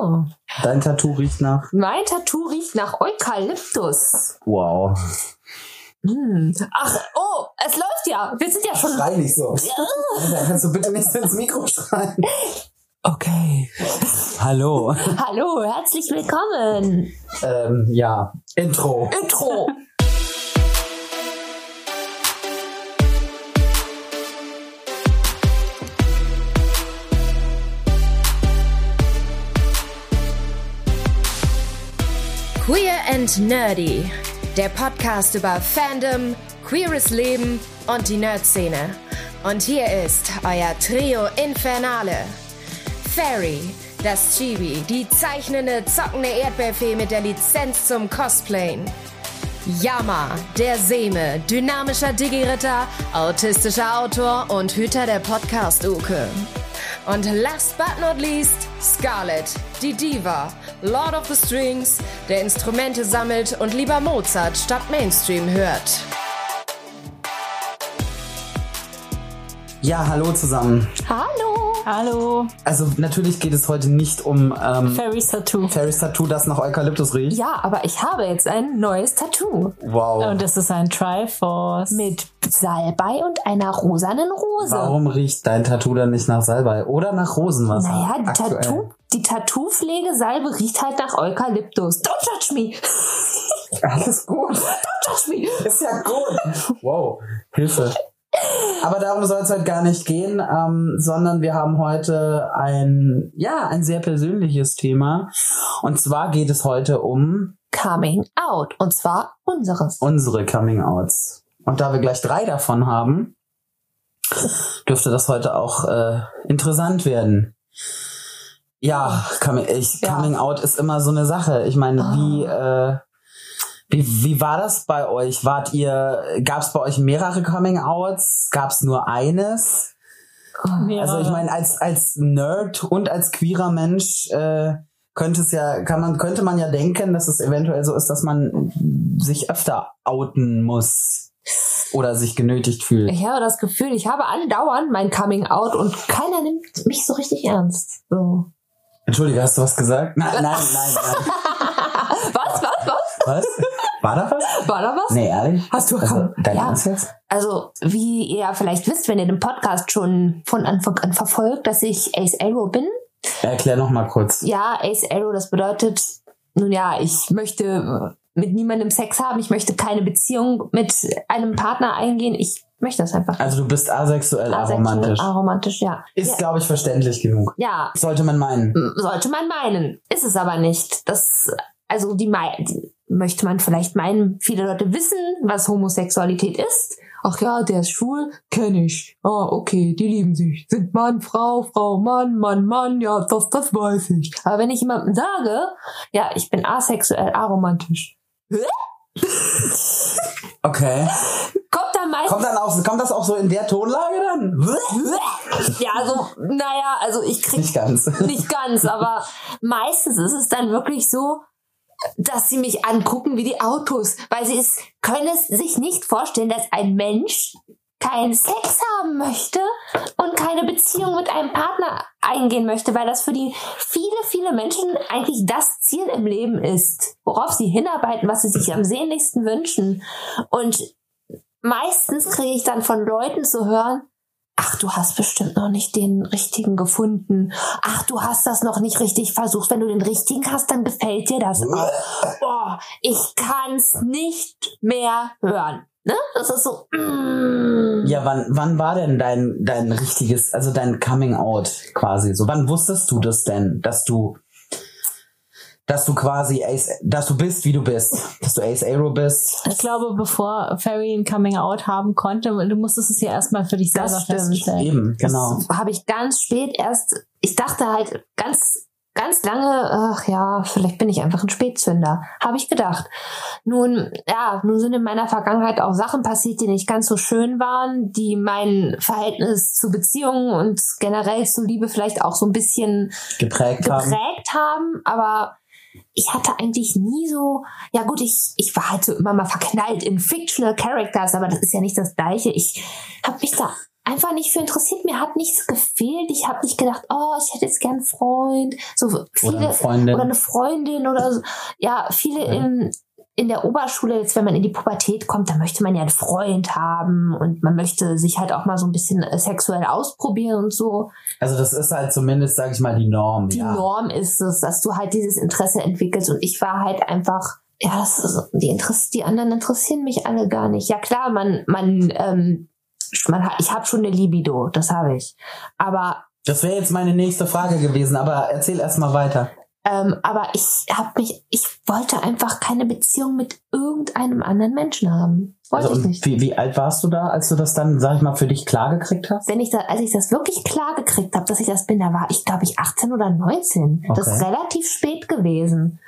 Oh. Dein Tattoo riecht nach. Mein Tattoo riecht nach Eukalyptus. Wow. Hm. Ach, oh, es läuft ja. Wir sind ja schon. Schrei nicht so. Dann kannst du bitte nicht ins Mikro schreien. Okay. Hallo. Hallo, herzlich willkommen. Ähm, ja. Intro. Intro. And Nerdy. Der Podcast über Fandom, queeres Leben und die Nerd-Szene. Und hier ist euer Trio Infernale. Fairy, das Chibi, die zeichnende, zockende Erdbeerfee mit der Lizenz zum Cosplayen. Yama, der Seme, dynamischer Digi-Ritter, autistischer Autor und Hüter der Podcast-Uke. Und last but not least, Scarlett, die Diva, Lord of the Strings, der Instrumente sammelt und lieber Mozart statt Mainstream hört. Ja, hallo zusammen. Hallo! Hallo, Also natürlich geht es heute nicht um ähm, Fairy's Tattoo. Ferrys Tattoo, das nach Eukalyptus riecht. Ja, aber ich habe jetzt ein neues Tattoo. Wow. Und das ist ein Triforce. Mit Salbei und einer rosanen Rose. Warum riecht dein Tattoo dann nicht nach Salbei oder nach Rosenwasser? Naja, Aktuell. Tattoo, die Tattoo-Pflegesalbe riecht halt nach Eukalyptus. Don't judge me! Alles gut. Don't judge me! Ist ja gut. Wow. Hilfe. Aber darum soll es heute gar nicht gehen, ähm, sondern wir haben heute ein, ja, ein sehr persönliches Thema. Und zwar geht es heute um Coming out. Und zwar unseres. unsere Coming-Outs. Und da wir gleich drei davon haben, dürfte das heute auch äh, interessant werden. Ja, coming, ich, Ja. Coming Out ist immer so eine Sache. Ich meine, Ah. wie, äh, wie, wie war das bei euch? Wart ihr, gab es bei euch mehrere Coming Outs? Gab es nur eines? Also ich meine, als, als Nerd und als queerer Mensch äh, könnte es ja, kann man, könnte man ja denken, dass es eventuell so ist, dass man sich öfter outen muss oder sich genötigt fühlt. Ich habe das Gefühl, ich habe andauernd mein Coming out und keiner nimmt mich so richtig ernst. So. Entschuldige, hast du was gesagt? Nein, nein, nein, nein. Was, was, was? Was? War da was? War da was? Nee, ehrlich? Hast du Also, dein ja. Ernst jetzt? Also, wie ihr vielleicht wisst, wenn ihr den Podcast schon von Anfang an verfolgt, dass ich Ace Arrow bin. Erklär noch mal kurz. Ja, Ace Arrow, das bedeutet, nun ja, ich möchte mit niemandem Sex haben, ich möchte keine Beziehung mit einem Partner eingehen, ich möchte das einfach. Also du bist asexuell, aromantisch. Aromantisch, ja. Ist, ja. glaube ich, verständlich genug. ja, Sollte man meinen. sollte man meinen. Ist es aber nicht. Das, also die, die möchte man vielleicht meinen, viele Leute wissen, was Homosexualität ist. Ach ja, der ist schwul, kenne ich. Ah, okay, die lieben sich. Sind Mann, Frau, Frau, Mann, Mann, Mann, ja, das, das weiß ich. Aber wenn ich jemandem sage, ja, ich bin asexuell, aromantisch, Okay. kommt dann auch, kommt das auch so in der Tonlage dann? ja, also, naja, also ich krieg Nicht ganz. nicht ganz, aber meistens ist es dann wirklich so, dass sie mich angucken wie die Autos, weil sie es können es sich nicht vorstellen, dass ein Mensch keinen Sex haben möchte und keine Beziehung mit einem Partner eingehen möchte, weil das für die viele, viele Menschen eigentlich das Ziel im Leben ist, worauf sie hinarbeiten, was sie sich am sehnlichsten wünschen. Und meistens kriege ich dann von Leuten zu hören, Ach, du hast bestimmt noch nicht den richtigen gefunden. Ach, du hast das noch nicht richtig versucht. Wenn du den richtigen hast, dann gefällt dir das auch. Boah, ich kann's nicht mehr hören. Ne? Das ist so. Mm. Ja, wann, wann war denn dein, dein richtiges, also dein Coming Out quasi so? Wann wusstest du das denn, dass du, dass du quasi Ace, dass du bist, wie du bist, dass du Ace Arrow bist? Ich glaube, bevor Fairy ein Coming Out haben konnte, du musstest es ja erstmal für dich Das selber stimmt. feststellen. Eben, genau. Das habe ich ganz spät erst. Ich dachte halt ganz, ganz lange, ach ja, vielleicht bin ich einfach ein Spätzünder. Habe ich gedacht. Nun, ja, nun sind in meiner Vergangenheit auch Sachen passiert, die nicht ganz so schön waren, die mein Verhältnis zu Beziehungen und generell zu Liebe vielleicht auch so ein bisschen Geprägt haben. geprägt haben, aber ich hatte eigentlich nie so, ja gut, ich, ich war halt so immer mal verknallt in fictional Characters, aber das ist ja nicht das Gleiche. Ich habe mich da einfach nicht für interessiert. Mir hat nichts gefehlt. Ich habe nicht gedacht, oh, ich hätte jetzt gern einen Freund. So viele Oder eine Freundin. oder eine Freundin oder so. Ja, viele Ja. in, in der Oberschule, jetzt wenn man in die Pubertät kommt, da möchte man ja einen Freund haben und man möchte sich halt auch mal so ein bisschen äh, sexuell ausprobieren und so. Also das ist halt zumindest, sag ich mal, die Norm. Die ja. Norm ist es, dass du halt dieses Interesse entwickelst und ich war halt einfach, ja, das ist, die, Interess die anderen interessieren mich alle gar nicht. Ja klar, man, man, ähm, man ich habe schon eine Libido, das habe ich. Aber Das wäre jetzt meine nächste Frage gewesen, aber erzähl erst mal weiter. Ähm, aber ich habe mich, ich wollte einfach keine Beziehung mit irgendeinem anderen Menschen haben. Wollte Also, ich nicht. wie, wie alt warst du da, als du das dann, sag ich mal, für dich klar gekriegt hast? Wenn ich da, als ich das wirklich klar gekriegt habe, dass ich das bin, da war ich, glaube ich, 18 oder 19. Das ist Okay. relativ spät gewesen.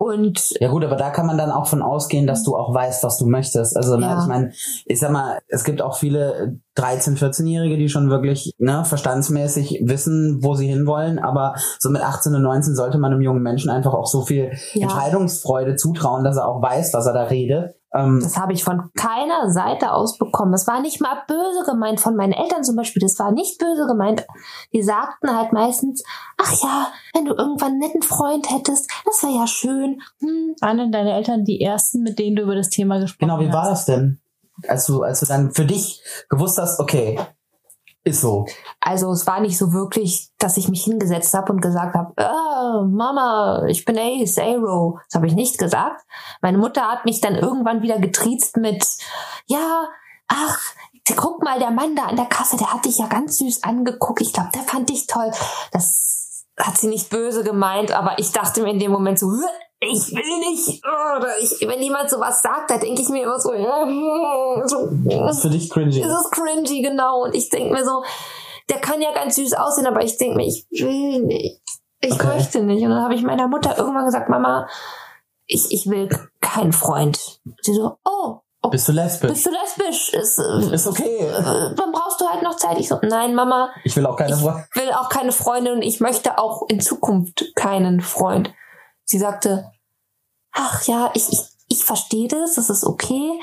Und Ja gut, aber da kann man dann auch von ausgehen, dass du auch weißt, was du möchtest. Also ne, Ja. ich meine, ich sag mal, es gibt auch viele 13-, 14-Jährige, die schon wirklich ne, verstandsmäßig wissen, wo sie hinwollen. Aber so mit 18 und 19 sollte man einem jungen Menschen einfach auch so viel Ja. Entscheidungsfreude zutrauen, dass er auch weiß, was er da redet. Ähm, das habe ich von keiner Seite aus bekommen. Das war nicht mal böse gemeint von meinen Eltern zum Beispiel. Das war nicht böse gemeint. Die sagten halt meistens, ach ja, wenn du irgendwann einen netten Freund hättest, das wäre ja schön. Hm, Waren denn deine Eltern die ersten, mit denen du über das Thema gesprochen genau, wie war hast? das denn? Als du, als du dann für dich gewusst hast, okay, ist so. Also es war nicht so wirklich, dass ich mich hingesetzt habe und gesagt habe, ah, Mama, ich bin Ace, Aero. Das habe ich nicht gesagt. Meine Mutter hat mich dann irgendwann wieder getriezt mit, ja, ach, guck mal, der Mann da an der Kasse, der hat dich ja ganz süß angeguckt. Ich glaube, der fand dich toll. Das hat sie nicht böse gemeint, aber ich dachte mir in dem Moment so, "Hä, ich will nicht. Oder ich, wenn jemand sowas sagt, da denke ich mir immer so, ja, so Das ist für dich cringy. es ist cringy, genau. Und ich denke mir so, der kann ja ganz süß aussehen, aber ich denke mir, ich will nicht. Ich Okay. möchte nicht. Und dann habe ich meiner Mutter irgendwann gesagt, Mama, ich, ich will keinen Freund. Sie so, oh, oh Bist du lesbisch? bist du lesbisch? Ist, Ist okay. dann brauchst du halt noch Zeit. Ich so, nein, Mama, Ich will auch keine ich Freunde. will auch keine Freundin und ich möchte auch in Zukunft keinen Freund. Sie sagte, ach ja, ich, ich, ich verstehe das, das ist okay,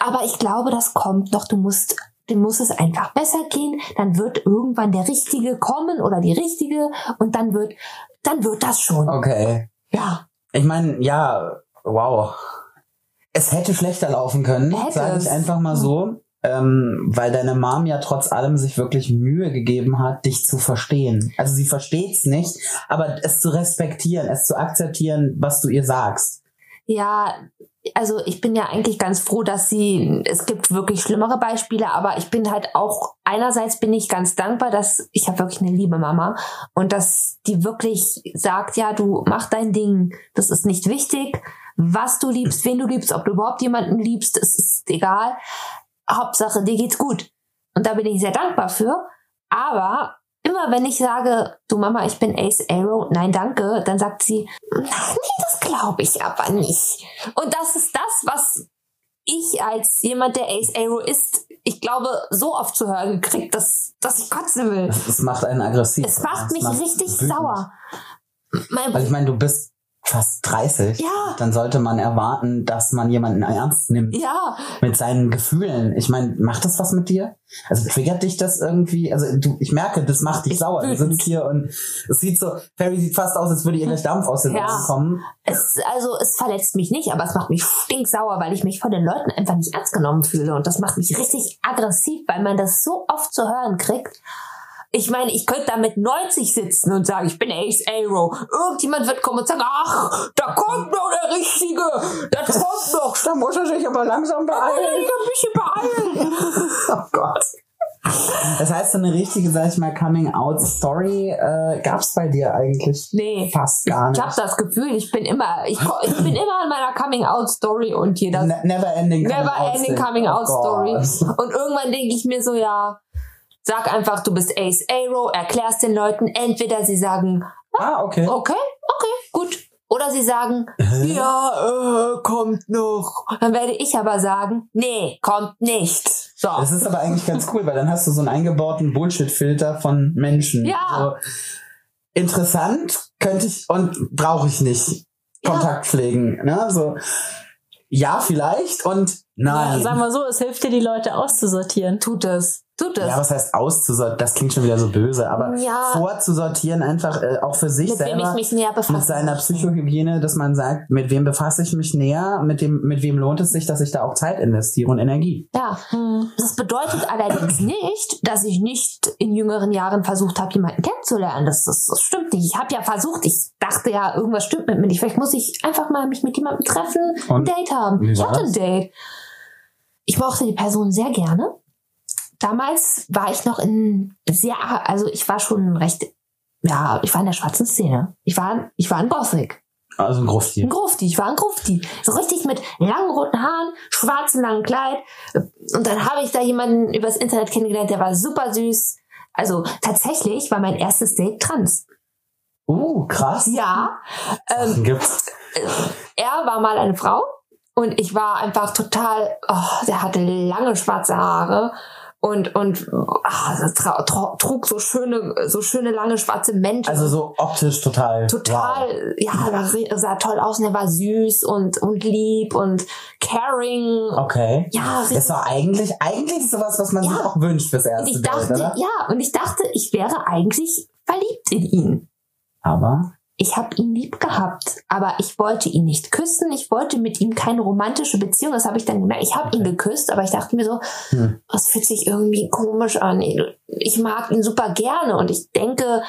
aber ich glaube, das kommt noch. Du musst, dir muss es einfach besser gehen, dann wird irgendwann der Richtige kommen oder die Richtige und dann wird, dann wird das schon. Okay. Ja, Ich meine, ja, wow. Es hätte schlechter laufen können, sage es. ich einfach mal so. Ähm, weil deine Mom ja trotz allem sich wirklich Mühe gegeben hat, dich zu verstehen. Also sie versteht's nicht, aber es zu respektieren, es zu akzeptieren, was du ihr sagst. Ja, also ich bin ja eigentlich ganz froh, dass sie, es gibt wirklich schlimmere Beispiele, aber ich bin halt auch, einerseits bin ich ganz dankbar, dass ich habe wirklich eine liebe Mama und dass die wirklich sagt, ja, du mach dein Ding, das ist nicht wichtig, was du liebst, wen du liebst, ob du überhaupt jemanden liebst, es ist egal. Hauptsache, dir geht's gut. Und da bin ich sehr dankbar für. Aber immer wenn ich sage, du Mama, ich bin Ace Arrow, nein, danke, dann sagt sie, nee, das glaube ich aber nicht. Und das ist das, was ich als jemand, der Ace Arrow ist, ich glaube, so oft zu hören gekriegt, dass, dass ich kotzen will. Das macht einen aggressiv. Es macht mich richtig wütend. sauer. Mein, Weil ich meine, du bist fast 30. Ja. Dann sollte man erwarten, dass man jemanden ernst nimmt. ja, mit seinen Gefühlen. Ich meine, macht das was mit dir? Also triggert dich das irgendwie? Also du, ich merke, das macht dich Ich sauer. Du wütend. sitzt hier und es sieht so, Ferry sieht fast aus, als würde ihr gleich Dampf aus den Ja. Augen kommen. es, also es verletzt mich nicht, aber es macht mich stinksauer, weil ich mich von den Leuten einfach nicht ernst genommen fühle. Und das macht mich richtig aggressiv, weil man das so oft zu hören kriegt. Ich meine, ich könnte da mit 90 sitzen und sagen, ich bin Ace Arrow. Irgendjemand wird kommen und sagen, ach, da kommt noch der Richtige. Da kommt noch. Da muss er sich aber langsam Da muss ich mich ein bisschen beeilen. oh Gott. Das heißt, so eine richtige, sag ich mal, Coming-out-Story äh, gab's bei dir eigentlich Nee. fast gar Ich nicht. habe das Gefühl, ich bin immer, ich, ich bin immer an meiner Coming-out-Story und jeder Ne- Never ending Never ending coming out Oh. Und irgendwann denke ich mir so, ja, sag einfach, du bist Ace Arrow, erklärst den Leuten, entweder sie sagen, Ah, okay. okay, okay, gut. Oder sie sagen, Hä? ja, äh, kommt noch. Dann werde ich aber sagen, nee, kommt nicht. So. Das ist aber eigentlich ganz cool, weil dann hast du so einen eingebauten Bullshit-Filter von Menschen. Ja. So, interessant könnte ich und brauche ich nicht Ja. Kontakt pflegen. Ne? So, ja, vielleicht und Ja, nein. sag mal so, es hilft dir, die Leute auszusortieren. Tut es. Tut es. Ja, was heißt auszusortieren? Das klingt schon wieder so böse, aber Ja. vorzusortieren einfach äh, auch für sich mit wem selber. ich mich näher befasse. mit seiner Psychohygiene, dass man sagt, mit wem befasse ich mich näher, mit dem, mit wem lohnt es sich, dass ich da auch Zeit investiere und Energie. Ja, das bedeutet allerdings nicht, dass ich nicht in jüngeren Jahren versucht habe, jemanden kennenzulernen. Das, das, das stimmt nicht. Ich habe ja versucht, ich dachte ja, irgendwas stimmt mit mir nicht. Vielleicht muss ich einfach mal mich mit jemandem treffen, ein Und? Date haben. Ich hatte ein das? Date. Ich mochte die Person sehr gerne. Damals war ich noch in sehr, also ich war schon recht, ja, ich war in der schwarzen Szene. Ich war, ich war ein Gothic. Also ein Grufti. Ein Grufti, ich war ein Grufti. So richtig mit langen roten Haaren, schwarzem langen Kleid. Und dann habe ich da jemanden übers Internet kennengelernt, der war super süß. Also tatsächlich war mein erstes Date trans. Uh, krass. Ja. Ähm, Gibt's. er war mal eine Frau und ich war einfach total, oh, der hatte lange schwarze Haare und und tra- trug so schöne so schöne lange schwarze Mäntel. Also so optisch total. total, Wow. ja, er sah toll aus und er war süß und und lieb und caring. Okay. Ja, Das doch eigentlich, eigentlich sowas, was man Ja. sich auch wünscht fürs und erste ich Date, dachte, oder? ja, und ich dachte, ich wäre eigentlich verliebt in ihn. Aber ich habe ihn lieb gehabt, aber ich wollte ihn nicht küssen. Ich wollte mit ihm keine romantische Beziehung. Das habe ich dann gemerkt. Ich habe ihn geküsst, aber ich dachte mir so, Hm. das fühlt sich irgendwie komisch an. Ich mag ihn super gerne und ich denke,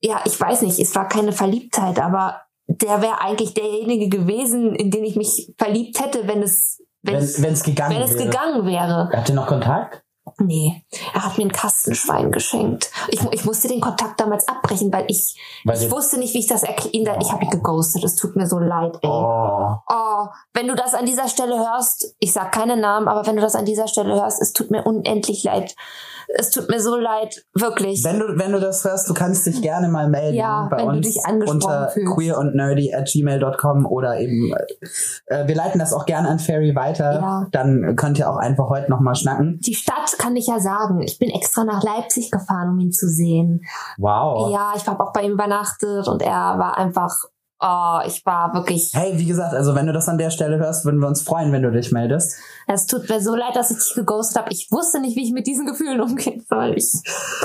ja, ich weiß nicht, es war keine Verliebtheit, aber der wäre eigentlich derjenige gewesen, in den ich mich verliebt hätte, wenn es wenn, es gegangen wenn es wäre. gegangen wäre. Habt ihr noch Kontakt? Nee, er hat mir ein Kastenschwein geschenkt. Ich, ich musste den Kontakt damals abbrechen, weil ich Weil ich wusste nicht, wie ich das erkläre. Ich habe ihn geghostet. Es tut mir so leid, ey. Oh. Oh. wenn du das an dieser Stelle hörst, ich sag keine Namen, aber wenn du das an dieser Stelle hörst, es tut mir unendlich leid. Es tut mir so leid, wirklich. Wenn du, wenn du das hörst, du kannst dich gerne mal melden Ja, bei uns unter fühlst. queer und nerdy at gmail.com oder eben, äh, wir leiten das auch gerne an Ferry weiter. Ja. Dann könnt ihr auch einfach heute nochmal schnacken. Die Stadt kann ich ja sagen. Ich bin extra nach Leipzig gefahren, um ihn zu sehen. Wow. Ja, ich habe auch bei ihm übernachtet und er war einfach, oh, ich war wirklich, Hey, wie gesagt, also wenn du das an der Stelle hörst, würden wir uns freuen, wenn du dich meldest. es tut mir so leid, dass ich dich geghostet habe. Ich wusste nicht, wie ich mit diesen Gefühlen umgehen soll. Ich,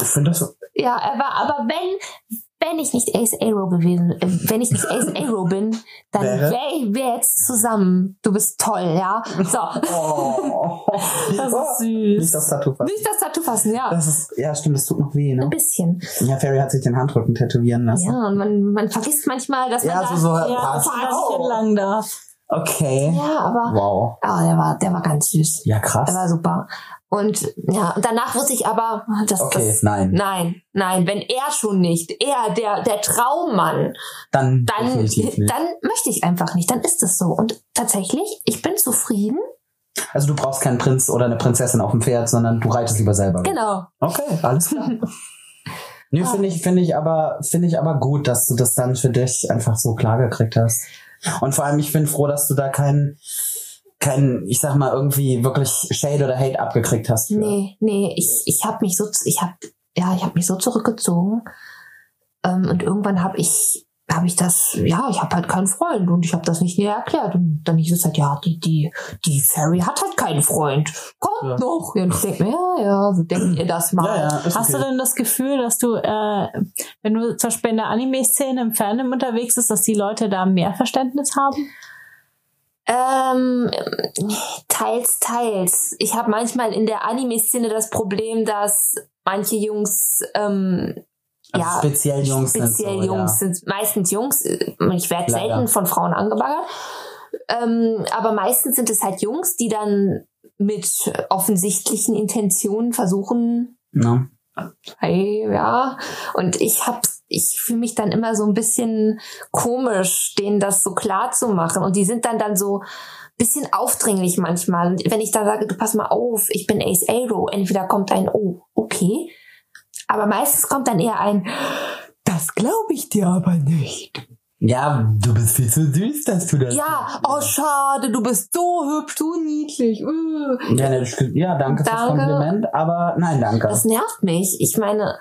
Ich finde das so. Ja, er war, aber wenn, wenn ich nicht Ace Arrow gewesen, äh, wenn ich nicht Ace Arrow bin, dann Wäre? wir jetzt zusammen. Du bist toll, ja. So. Oh. Das ist Nicht süß. das Tattoo fassen. Nicht das Tattoo fassen, ja. Das ist, ja, stimmt, das tut noch weh, Ein ne? bisschen. Ja, Ferry hat sich den Handrücken tätowieren lassen. Ja, und man, man vergisst manchmal, dass man Ja, da, so, so Ja, nicht entlang darf. Okay. ja, aber, Wow. ah, der war, der war ganz süß. Ja, Der krass. war super. Und, ja, danach wusste ich aber, dass Okay, das, nein. nein, nein, wenn er schon nicht, er, der, der Traummann, Dann, dann, dann möchte ich einfach nicht, dann ist es so. Und tatsächlich, ich bin zufrieden. Also du brauchst keinen Prinz oder eine Prinzessin auf dem Pferd, sondern du reitest lieber selber. Genau. Okay, alles klar. Nö, finde ich, finde ich aber, finde ich aber gut, dass du das dann für dich einfach so klar gekriegt hast. Und vor allem, ich bin froh, dass du da keinen, kein, ich sag mal, irgendwie wirklich Shade oder Hate abgekriegt hast. Für. Nee, nee, ich, ich habe mich so, ich habe, ja, ich habe mich so zurückgezogen. Ähm, und irgendwann habe ich, habe ich das, ja, ich habe halt keinen Freund und ich habe das nicht näher erklärt. Und dann hieß es halt, ja, die, die, die Fairy hat halt keinen Freund. Kommt Ja. noch. Und ich denke mir, ja, ja, so denkt ihr das mal. Ja, ja, Hast okay. du denn das Gefühl, dass du, äh, wenn du zum Beispiel in der Anime-Szene im Fandom unterwegs bist, dass die Leute da mehr Verständnis haben? Ähm, teils, teils. Ich habe manchmal in der Anime-Szene das Problem, dass manche Jungs ähm, Also ja, speziell Jungs sind speziell so, Jungs ja. sind meistens Jungs. Ich werde selten von Frauen angebaggert. Ähm, aber meistens sind es halt Jungs, die dann mit offensichtlichen Intentionen versuchen, Ne? hey, ja. Und ich hab, ich fühle mich dann immer so ein bisschen komisch, denen das so klar zu machen. Und die sind dann dann so bisschen aufdringlich manchmal. Und wenn ich dann sage, du pass mal auf, ich bin Ace Arrow, entweder kommt ein, oh, okay. Aber meistens kommt dann eher ein, das glaube ich dir aber nicht. Ja, du bist viel zu süß, dass du das. Ja, oh schade, du bist so hübsch, so niedlich. äh. Ja, ja danke, fürs Danke. Kompliment, aber nein, danke. Das nervt mich. Ich meine,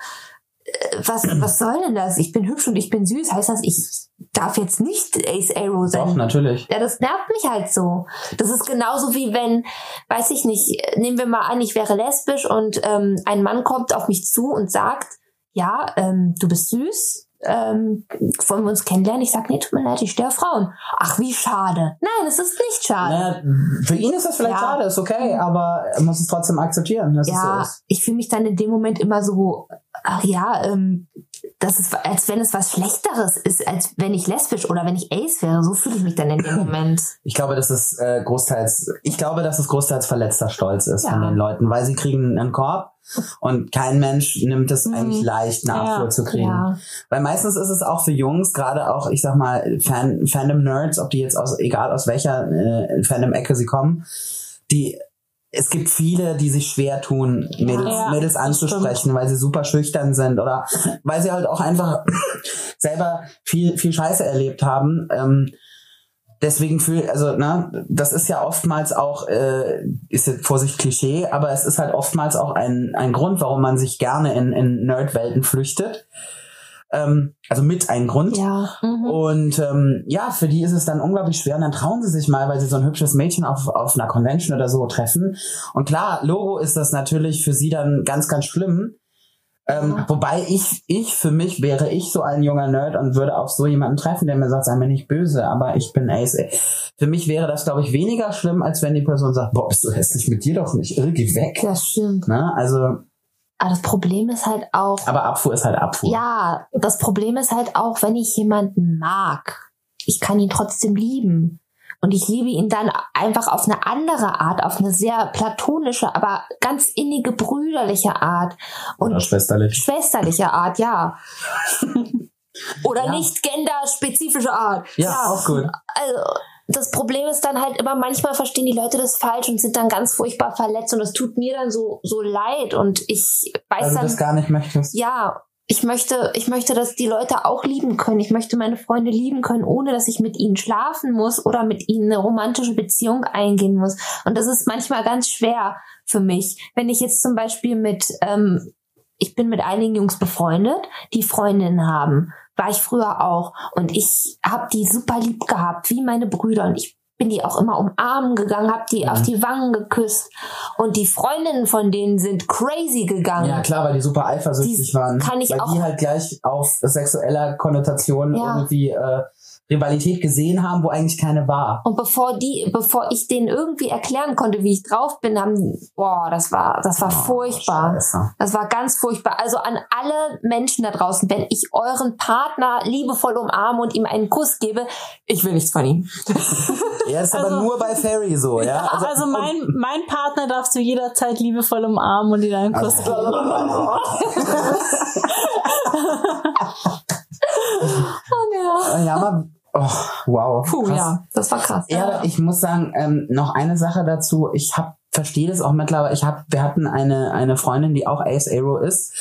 was, was soll denn das? Ich bin hübsch und ich bin süß. Heißt das, ich darf jetzt nicht Ace Arrow sein. Doch, natürlich. Ja, das nervt mich halt so. Das ist genauso wie wenn, weiß ich nicht, nehmen wir mal an, ich wäre lesbisch und ähm, ein Mann kommt auf mich zu und sagt, ja, ähm, du bist süß, ähm, wollen wir uns kennenlernen? Ich sag, nee, tut mir leid, ich auf Frauen. Ach, wie schade. Nein, es ist nicht schade. Naja, für ihn ist das vielleicht Ja. schade, ist okay, aber er muss es trotzdem akzeptieren, dass es so ja, ist. ich fühle mich dann in dem Moment immer so, ach ja, ähm, das ist, als wenn es was Schlechteres ist, als wenn ich lesbisch oder wenn ich Ace wäre. So fühle ich mich dann in dem Moment. Ich glaube, dass es äh, großteils, ich glaube, dass es großteils verletzter Stolz ist Ja. von den Leuten, weil sie kriegen einen Korb und kein Mensch nimmt es Mhm. eigentlich leicht, eine Ja. Zu kriegen. Ja. Weil meistens ist es auch für Jungs, gerade auch, ich sag mal, Fan, Fandom-Nerds, ob die jetzt aus, egal aus welcher äh, Fandom-Ecke sie kommen, die, es gibt viele, die sich schwer tun, Mädels, Ja, Mädels anzusprechen, weil sie super schüchtern sind oder weil sie halt auch einfach selber viel, viel Scheiße erlebt haben. Ähm, deswegen fühl, also, ne, das ist ja oftmals auch, äh, ist jetzt Vorsicht Klischee, aber es ist halt oftmals auch ein, ein Grund, warum man sich gerne in, in Nerdwelten flüchtet. Ähm, also mit ein Grund. Ja. Mhm. Und ähm, ja, für die ist es dann unglaublich schwer. Und dann trauen sie sich mal, weil sie so ein hübsches Mädchen auf, auf einer Convention oder so treffen. Und klar, Logo ist das natürlich für sie dann ganz, ganz schlimm. Ähm, Ja. Wobei ich, ich für mich wäre ich so ein junger Nerd und würde auf so jemanden treffen, der mir sagt, sei mir nicht böse, aber ich bin Ace. Für mich wäre das, glaube ich, weniger schlimm, als wenn die Person sagt, boah, bist du hässlich mit dir doch nicht, irgendwie weg. Das stimmt. Ne? Also, Aber das Problem ist halt auch, aber Abfuhr ist halt Abfuhr. ja, das Problem ist halt auch, wenn ich jemanden mag, ich kann ihn trotzdem lieben. Und ich liebe ihn dann einfach auf eine andere Art, auf eine sehr platonische, aber ganz innige, brüderliche Art. Und Oder schwesterlich. schwesterliche Art, ja. Oder Ja. nicht genderspezifische Art. Ja, auch gut. Also, das Problem ist dann halt immer, manchmal verstehen die Leute das falsch und sind dann ganz furchtbar verletzt und das tut mir dann so, so leid und ich weiß Weil du dann, das gar nicht möchtest. ja, ich möchte, ich möchte, dass die Leute auch lieben können. Ich möchte meine Freunde lieben können, ohne dass ich mit ihnen schlafen muss oder mit ihnen eine romantische Beziehung eingehen muss. Und das ist manchmal ganz schwer für mich. Wenn ich jetzt zum Beispiel mit, ähm, ich bin mit einigen Jungs befreundet, die Freundinnen haben. War ich früher auch. Und ich habe die super lieb gehabt, wie meine Brüder. Und ich bin die auch immer umarmen gegangen, habe die Mhm. auf die Wangen geküsst. Und die Freundinnen von denen sind crazy gegangen. Ja, klar, weil die super eifersüchtig Die waren. kann ich weil auch- die halt gleich auf sexueller Konnotation Ja. irgendwie äh, Rivalität gesehen haben, wo eigentlich keine war. Und bevor die, bevor ich denen irgendwie erklären konnte, wie ich drauf bin, haben, boah, das war, das war Oh, furchtbar. Scheiße. Das war ganz furchtbar. Also an alle Menschen da draußen, wenn ich euren Partner liebevoll umarme und ihm einen Kuss gebe, ich will nichts von ihm. Ja, ist aber Also- nur bei Ferry so, ja. Also, mein, mein Partner darfst du jederzeit liebevoll umarmen und dir einen Kuss Also- geben. Oh, ja. ja, aber, oh, wow. Puh, krass. ja, das war krass. Ja, ich muss sagen, ähm, noch eine Sache dazu. Ich hab, verstehe das auch mittlerweile. Ich hab, wir hatten eine, eine Freundin, die auch Ace Arrow ist.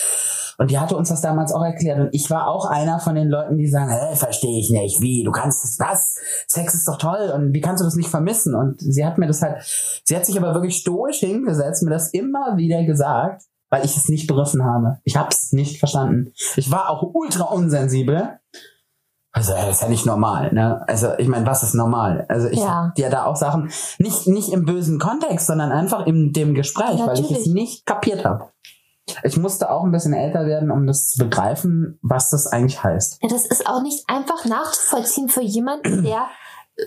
Und die hatte uns das damals auch erklärt. Und ich war auch einer von den Leuten, die sagen, hä, verstehe ich nicht. Wie? Du kannst es, was? Sex ist doch toll. Und wie kannst du das nicht vermissen? Und sie hat mir das halt, sie hat sich aber wirklich stoisch hingesetzt, mir das immer wieder gesagt, weil ich es nicht begriffen habe. Ich hab's nicht verstanden. Ich war auch ultra unsensibel. Also, das ist ja nicht normal, ne? Also, ich meine, was ist normal? Also, ich Ja. hab dir da auch Sachen, nicht, nicht im bösen Kontext, sondern einfach in dem Gespräch, weil ich es nicht kapiert habe. Ich musste auch ein bisschen älter werden, um das zu begreifen, was das eigentlich heißt. Ja, das ist auch nicht einfach nachzuvollziehen für jemanden, der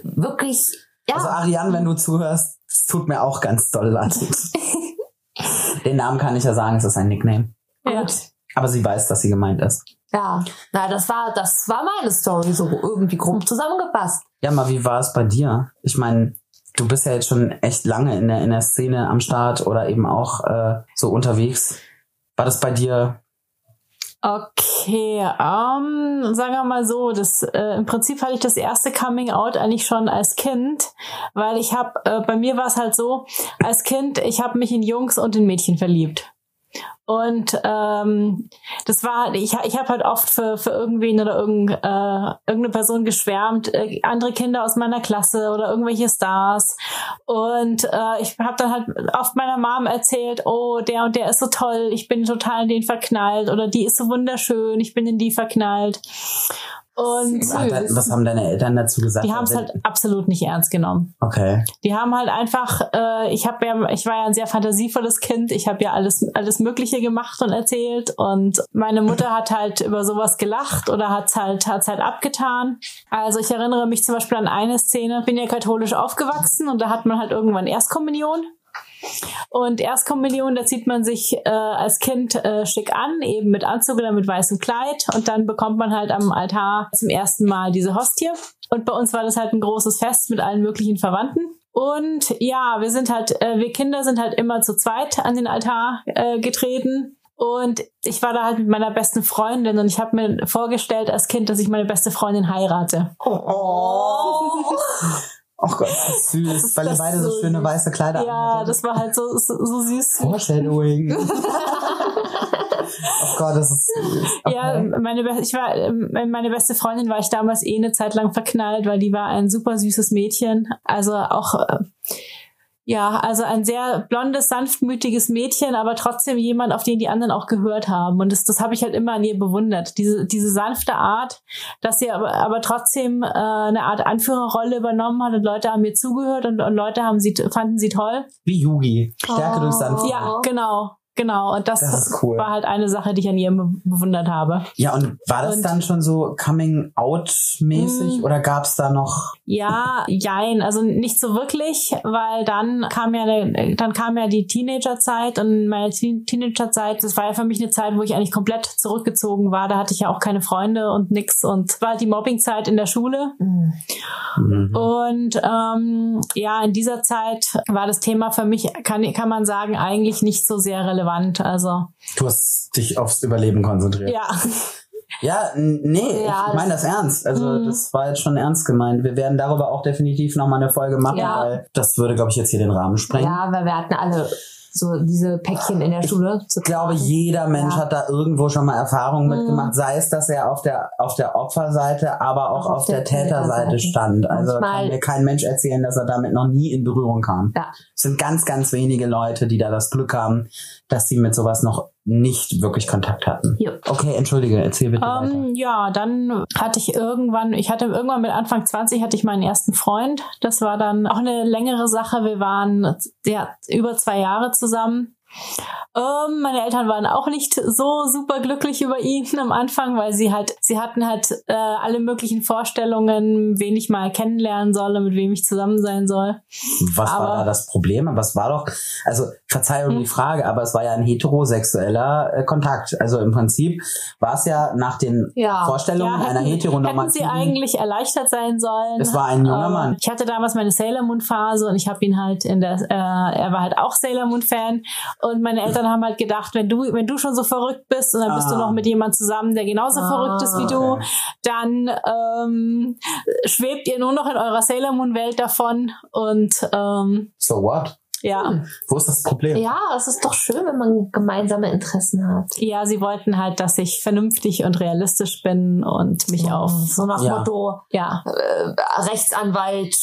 wirklich, ja, Also, Ariane, wenn du zuhörst, es tut mir auch ganz doll leid. Den Namen kann ich ja sagen, es ist ein Nickname. Ja. Aber sie weiß, dass sie gemeint ist. ja, na, das war, das war meine Story, so irgendwie grob zusammengepasst. Ja, mal, wie war es bei dir? Ich meine, du bist ja jetzt schon echt lange in der, in der Szene am Start oder eben auch äh, so unterwegs. War das bei dir? Okay, ähm, sagen wir mal so, das äh, im Prinzip hatte ich das erste Coming Out eigentlich schon als Kind, weil ich habe, äh, bei mir war es halt so, als Kind, ich habe mich in Jungs und in Mädchen verliebt. Und ähm, das war, ich, ich habe halt oft für, für irgendwen oder irgend, äh, irgendeine Person geschwärmt, äh, andere Kinder aus meiner Klasse oder irgendwelche Stars. Und äh, ich habe dann halt oft meiner Mom erzählt, oh, der und der ist so toll, ich bin total in den verknallt oder die ist so wunderschön, ich bin in die verknallt. Und Ach, da- was haben deine Eltern dazu gesagt? die haben es halt absolut nicht ernst genommen. Okay. Die haben halt einfach, äh, ich habe ja, ich war ja ein sehr fantasievolles Kind. Ich habe ja alles, alles Mögliche gemacht und erzählt. Und meine Mutter hat halt über sowas gelacht oder hat's halt, hat's halt abgetan. Also ich erinnere mich zum Beispiel an eine Szene. Ich bin ja katholisch aufgewachsen und da hat man halt irgendwann Erstkommunion. Und Erstkommunion, da zieht man sich äh, als Kind äh, schick an, eben mit Anzug oder mit weißem Kleid. Und dann bekommt man halt am Altar zum ersten Mal diese Hostie. Und bei uns war das halt ein großes Fest mit allen möglichen Verwandten. Und ja, wir sind halt, äh, wir Kinder sind halt immer zu zweit an den Altar äh, getreten. Und ich war da halt mit meiner besten Freundin und ich habe mir vorgestellt als Kind, dass ich meine beste Freundin heirate. Oh. Oh Gott, das ist süß, ist- weil ihr beide so so schöne weiße Kleider Ja, anhattet. das war halt so, so, so süß. Foreshadowing. oh Gott, das ist süß. Okay. Ja, meine, ich war, ähm, meine beste Freundin war ich damals eh eine Zeit lang verknallt, weil die war ein super süßes Mädchen. Also auch, äh, ja, also ein sehr blondes, sanftmütiges Mädchen, aber trotzdem jemand, auf den die anderen auch gehört haben. Und das, das habe ich halt immer an ihr bewundert. Diese, diese sanfte Art, dass sie aber, aber trotzdem äh, eine Art Anführerrolle übernommen hat und Leute haben ihr zugehört und, und Leute haben sie, fanden sie toll. Wie Yugi. Stärke Oh. durch Sanftmut. Ja, genau. Genau, und das, Das ist cool. war halt eine Sache, die ich an ihr be- bewundert habe. Ja, und war das Und- dann schon so Coming-out-mäßig Mm. oder gab's da noch? Ja, jein, also nicht so wirklich, weil dann kam ja dann kam ja die Teenagerzeit und meine Teen- Teenagerzeit, das war ja für mich eine Zeit, wo ich eigentlich komplett zurückgezogen war. Da hatte ich ja auch keine Freunde und nix und war halt die Mobbingzeit in der Schule. Mhm. Und ähm, ja, in dieser Zeit war das Thema für mich, kann, kann man sagen, eigentlich nicht so sehr relevant. Also Du hast dich aufs Überleben konzentriert. ja, Ja, nee, Ja, ich meine das ernst. Also Mhm. das war jetzt schon ernst gemeint. Wir werden darüber auch definitiv nochmal eine Folge machen, Ja. weil das würde, glaube ich, jetzt hier den Rahmen sprengen. Ja, weil wir hatten alle so diese Päckchen in der Schule. Zu Ich glaube, jeder Mensch Ja. hat da irgendwo schon mal Erfahrungen Mhm. mitgemacht, sei es, dass er auf der, auf der Opferseite, aber auch Auch auf der Täterseite stand. Also Manchmal- kann mir kein Mensch erzählen, dass er damit noch nie in Berührung kam. Ja. Es sind ganz, ganz wenige Leute, die da das Glück haben, dass sie mit sowas noch nicht wirklich Kontakt hatten. Jo. Okay, entschuldige, erzähl bitte weiter. Ähm, ja, dann hatte ich irgendwann, ich hatte irgendwann mit Anfang 20 hatte ich meinen ersten Freund. Das war dann auch eine längere Sache. Wir waren ja, über zwei Jahre zusammen. Ähm, meine Eltern waren auch nicht so super glücklich über ihn am Anfang, weil sie halt, sie hatten halt äh, alle möglichen Vorstellungen, wen ich mal kennenlernen soll und mit wem ich zusammen sein soll. Was war aber- da das Problem? Aber es war doch, also Verzeihung Hm. die Frage, aber es war ja ein heterosexueller äh, Kontakt. Also im Prinzip war es ja nach den Ja. Vorstellungen Ja, einer hätten, hätten sie heteronormativen... eigentlich erleichtert sein sollen. Es war ein junger Aber Mann. Ich hatte damals meine Sailor Moon Phase und ich habe ihn halt in der, äh, er war halt auch Sailor Moon Fan und meine Eltern haben halt gedacht, wenn du, wenn du schon so verrückt bist und dann bist du Ah. noch mit jemand zusammen, der genauso Ah. verrückt ist wie du, Okay. dann ähm, schwebt ihr nur noch in eurer Sailor Moon Welt davon und ähm, So what? Ja. Hm. Wo ist das Problem? Ja, es ist doch schön, wenn man gemeinsame Interessen hat. Ja, sie wollten halt, dass ich vernünftig und realistisch bin und mich auf, so nach Ja. Motto ja, äh, Rechtsanwalt,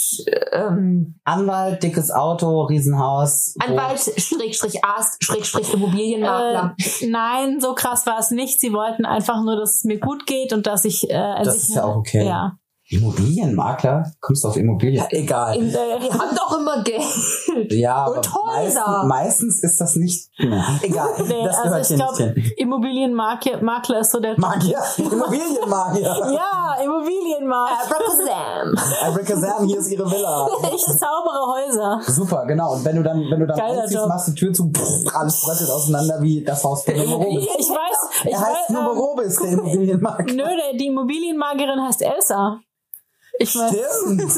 ähm, Anwalt, dickes Auto, Riesenhaus. Anwalt, Schrägstrich Arzt, Schrägstrich Immobilienmakler. Äh, nein, so krass war es nicht. Sie wollten einfach nur, dass es mir gut geht und dass ich. Äh, Das ist ja auch okay. Ja. Immobilienmakler? Kommst du auf Immobilien? Egal. In, Die äh, haben doch immer Geld. Ja, aber Und Häuser. meistens, meistens ist das nicht. Ne, egal. nee, das also gehört ich glaube, nicht hin. Immobilienmakler ist so der. Magier, Immobilienmagier. ja, Immobilienmakler. Abracazam. Abracazam, hier ist ihre Villa. Ich zaubere Häuser. Super, genau. Und wenn du dann, wenn du dann Geiler Job. machst du die Tür zu, pff, alles bröckelt auseinander wie das Haus von Numerobis. Ich weiß, ich Er heißt weiß, ähm, Numerobis, der Immobilienmakler. Nö, der, die Immobilienmagerin heißt Elsa. Ich weiß. Stimmt.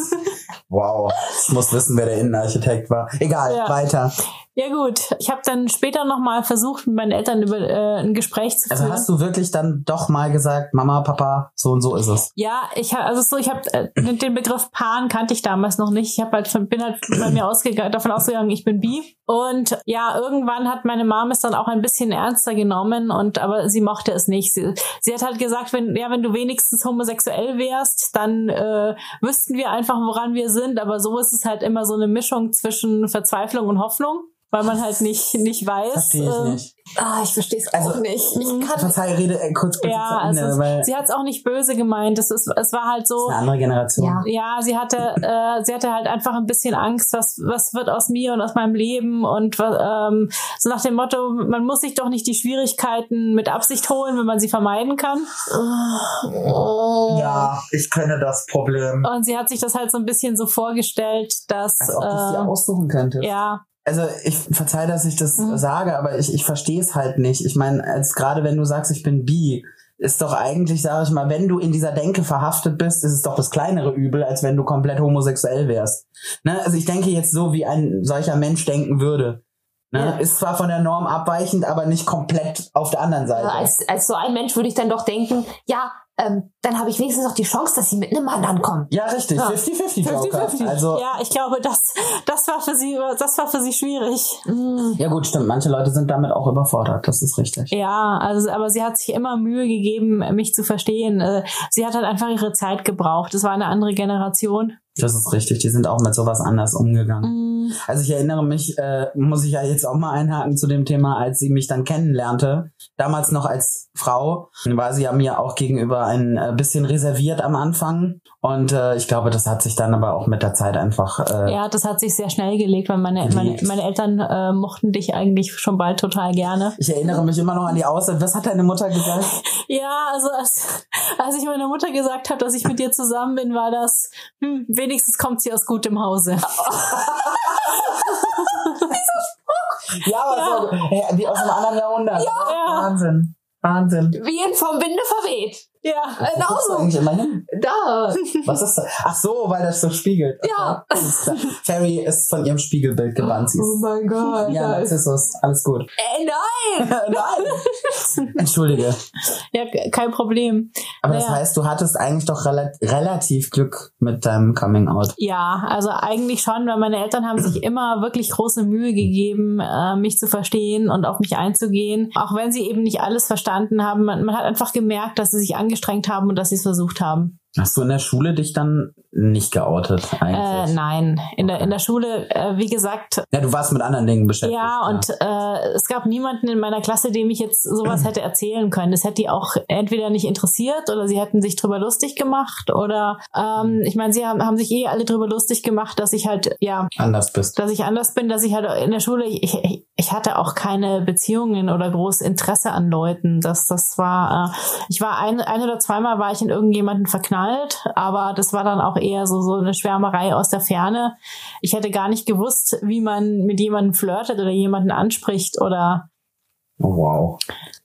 Wow. Ich muss wissen, wer der Innenarchitekt war. Egal, Ja. weiter. Ja gut, ich habe dann später nochmal versucht, mit meinen Eltern über äh, ein Gespräch zu Also führen. hast du wirklich dann doch mal gesagt, Mama, Papa, so und so ist es. Ja, ich ha- also so, ich habe äh, den den Begriff Pan kannte ich damals noch nicht. Ich habe halt von, bin halt bei mir ausgegangen, davon ausgegangen, ich bin bi. Und ja, irgendwann hat meine Mom es dann auch ein bisschen ernster genommen und aber sie mochte es nicht. Sie, sie hat halt gesagt, wenn ja, wenn du wenigstens homosexuell wärst, dann äh, wüssten wir einfach, woran wir sind. Aber so ist es halt immer so eine Mischung zwischen Verzweiflung und Hoffnung. Weil man halt nicht, nicht weiß. Verstehe ich äh, nicht. Ah, ich verstehe es Also, auch nicht. Ich kann Verzeih, rede äh, kurz bitte Ja, Ende, also weil sie hat es auch nicht böse gemeint. Es, ist, es war halt das so. ist eine andere Generation. Ja. Ja, sie hatte, äh, sie hatte halt einfach ein bisschen Angst, was, was wird aus mir und aus meinem Leben und ähm, so nach dem Motto, man muss sich doch nicht die Schwierigkeiten mit Absicht holen, wenn man sie vermeiden kann. Oh. Ja, ich kenne das Problem. Und sie hat sich das halt so ein bisschen so vorgestellt, dass Als ob du es dir äh, aussuchen könntest. ja, Also ich verzeih, dass ich das Mhm. sage, aber ich, ich verstehe es halt nicht. Ich meine, als gerade wenn du sagst, ich bin bi, ist doch eigentlich, sage ich mal, wenn du in dieser Denke verhaftet bist, ist es doch das kleinere Übel, als wenn du komplett homosexuell wärst. Ne? Also ich denke jetzt so, wie ein solcher Mensch denken würde. Ne? Ja. Ist zwar von der Norm abweichend, aber nicht komplett auf der anderen Seite. Also als, als so ein Mensch würde ich dann doch denken, ja, ähm, dann habe ich wenigstens noch die Chance, dass sie mit einem Mann ankommen. ja, richtig. Ja. 50-50 Joker. 50-50. Also, ja, ich glaube, das, das war für sie, das war für sie schwierig. ja gut, stimmt. Manche Leute sind damit auch überfordert. Das ist richtig. Ja, also, aber sie hat sich immer Mühe gegeben, mich zu verstehen. Äh, Sie hat halt einfach ihre Zeit gebraucht. Es war eine andere Generation. Das ist richtig. Die sind auch mit sowas anders umgegangen. Mm, Also ich erinnere mich, äh, muss ich ja jetzt auch mal einhaken zu dem Thema, als sie mich dann kennenlernte. Damals noch als Frau war sie ja mir auch gegenüber ein äh, bisschen reserviert am Anfang. Und äh, ich glaube, das hat sich dann aber auch mit der Zeit einfach. Äh, Ja, das hat sich sehr schnell gelegt, weil meine, meine, meine Eltern äh, mochten dich eigentlich schon bald total gerne. Ich erinnere mich immer noch an die Aussage. Was hat deine Mutter gesagt? Ja, also als, als ich meiner Mutter gesagt habe, dass ich mit dir zusammen bin, war das, hm, wenigstens kommt sie aus gutem Hause. Ja, aber so, äh, wie aus einem anderen Jahrhundert. Ja. Wahnsinn. Wahnsinn. Wie in vom Winde verweht. Ja. Eigentlich immer hin? Da. Was ist das? Ach so, weil das so spiegelt. Ja. Okay, klar. Ferry ist von ihrem Spiegelbild gebannt. Oh ist mein Gott. ja, Narzissus. Alles gut. Ey, nein. Nein. Entschuldige. Ja, ke- kein Problem. Aber das Naja. heißt, du hattest eigentlich doch rela relativ Glück mit deinem Coming Out. Ja, also eigentlich schon, weil meine Eltern haben sich immer wirklich große Mühe gegeben, äh, mich zu verstehen und auf mich einzugehen. Auch wenn sie eben nicht alles verstanden haben. Man, man hat einfach gemerkt, dass sie sich angestrengt haben und dass sie es versucht haben. Hast du in der Schule dich dann nicht geoutet Äh, eigentlich? nein, in der, in der Schule, äh, wie gesagt, ja, du warst mit anderen Dingen beschäftigt. ja, und äh, es gab niemanden in meiner Klasse, dem ich jetzt sowas hätte erzählen können. Das hätte die auch entweder nicht interessiert oder sie hätten sich drüber lustig gemacht oder ähm, ich meine, sie haben, haben sich eh alle drüber lustig gemacht, dass ich halt, ja, anders bist. dass ich anders bin, dass ich halt in der Schule, ich, ich, ich hatte auch keine Beziehungen oder groß Interesse an Leuten. Das, das war, äh, ich war ein, ein oder zweimal war ich in irgendjemanden verknallt, aber das war dann auch eher so, so eine Schwärmerei aus der Ferne. Ich hätte gar nicht gewusst, wie man mit jemandem flirtet oder jemanden anspricht oder Oh, wow.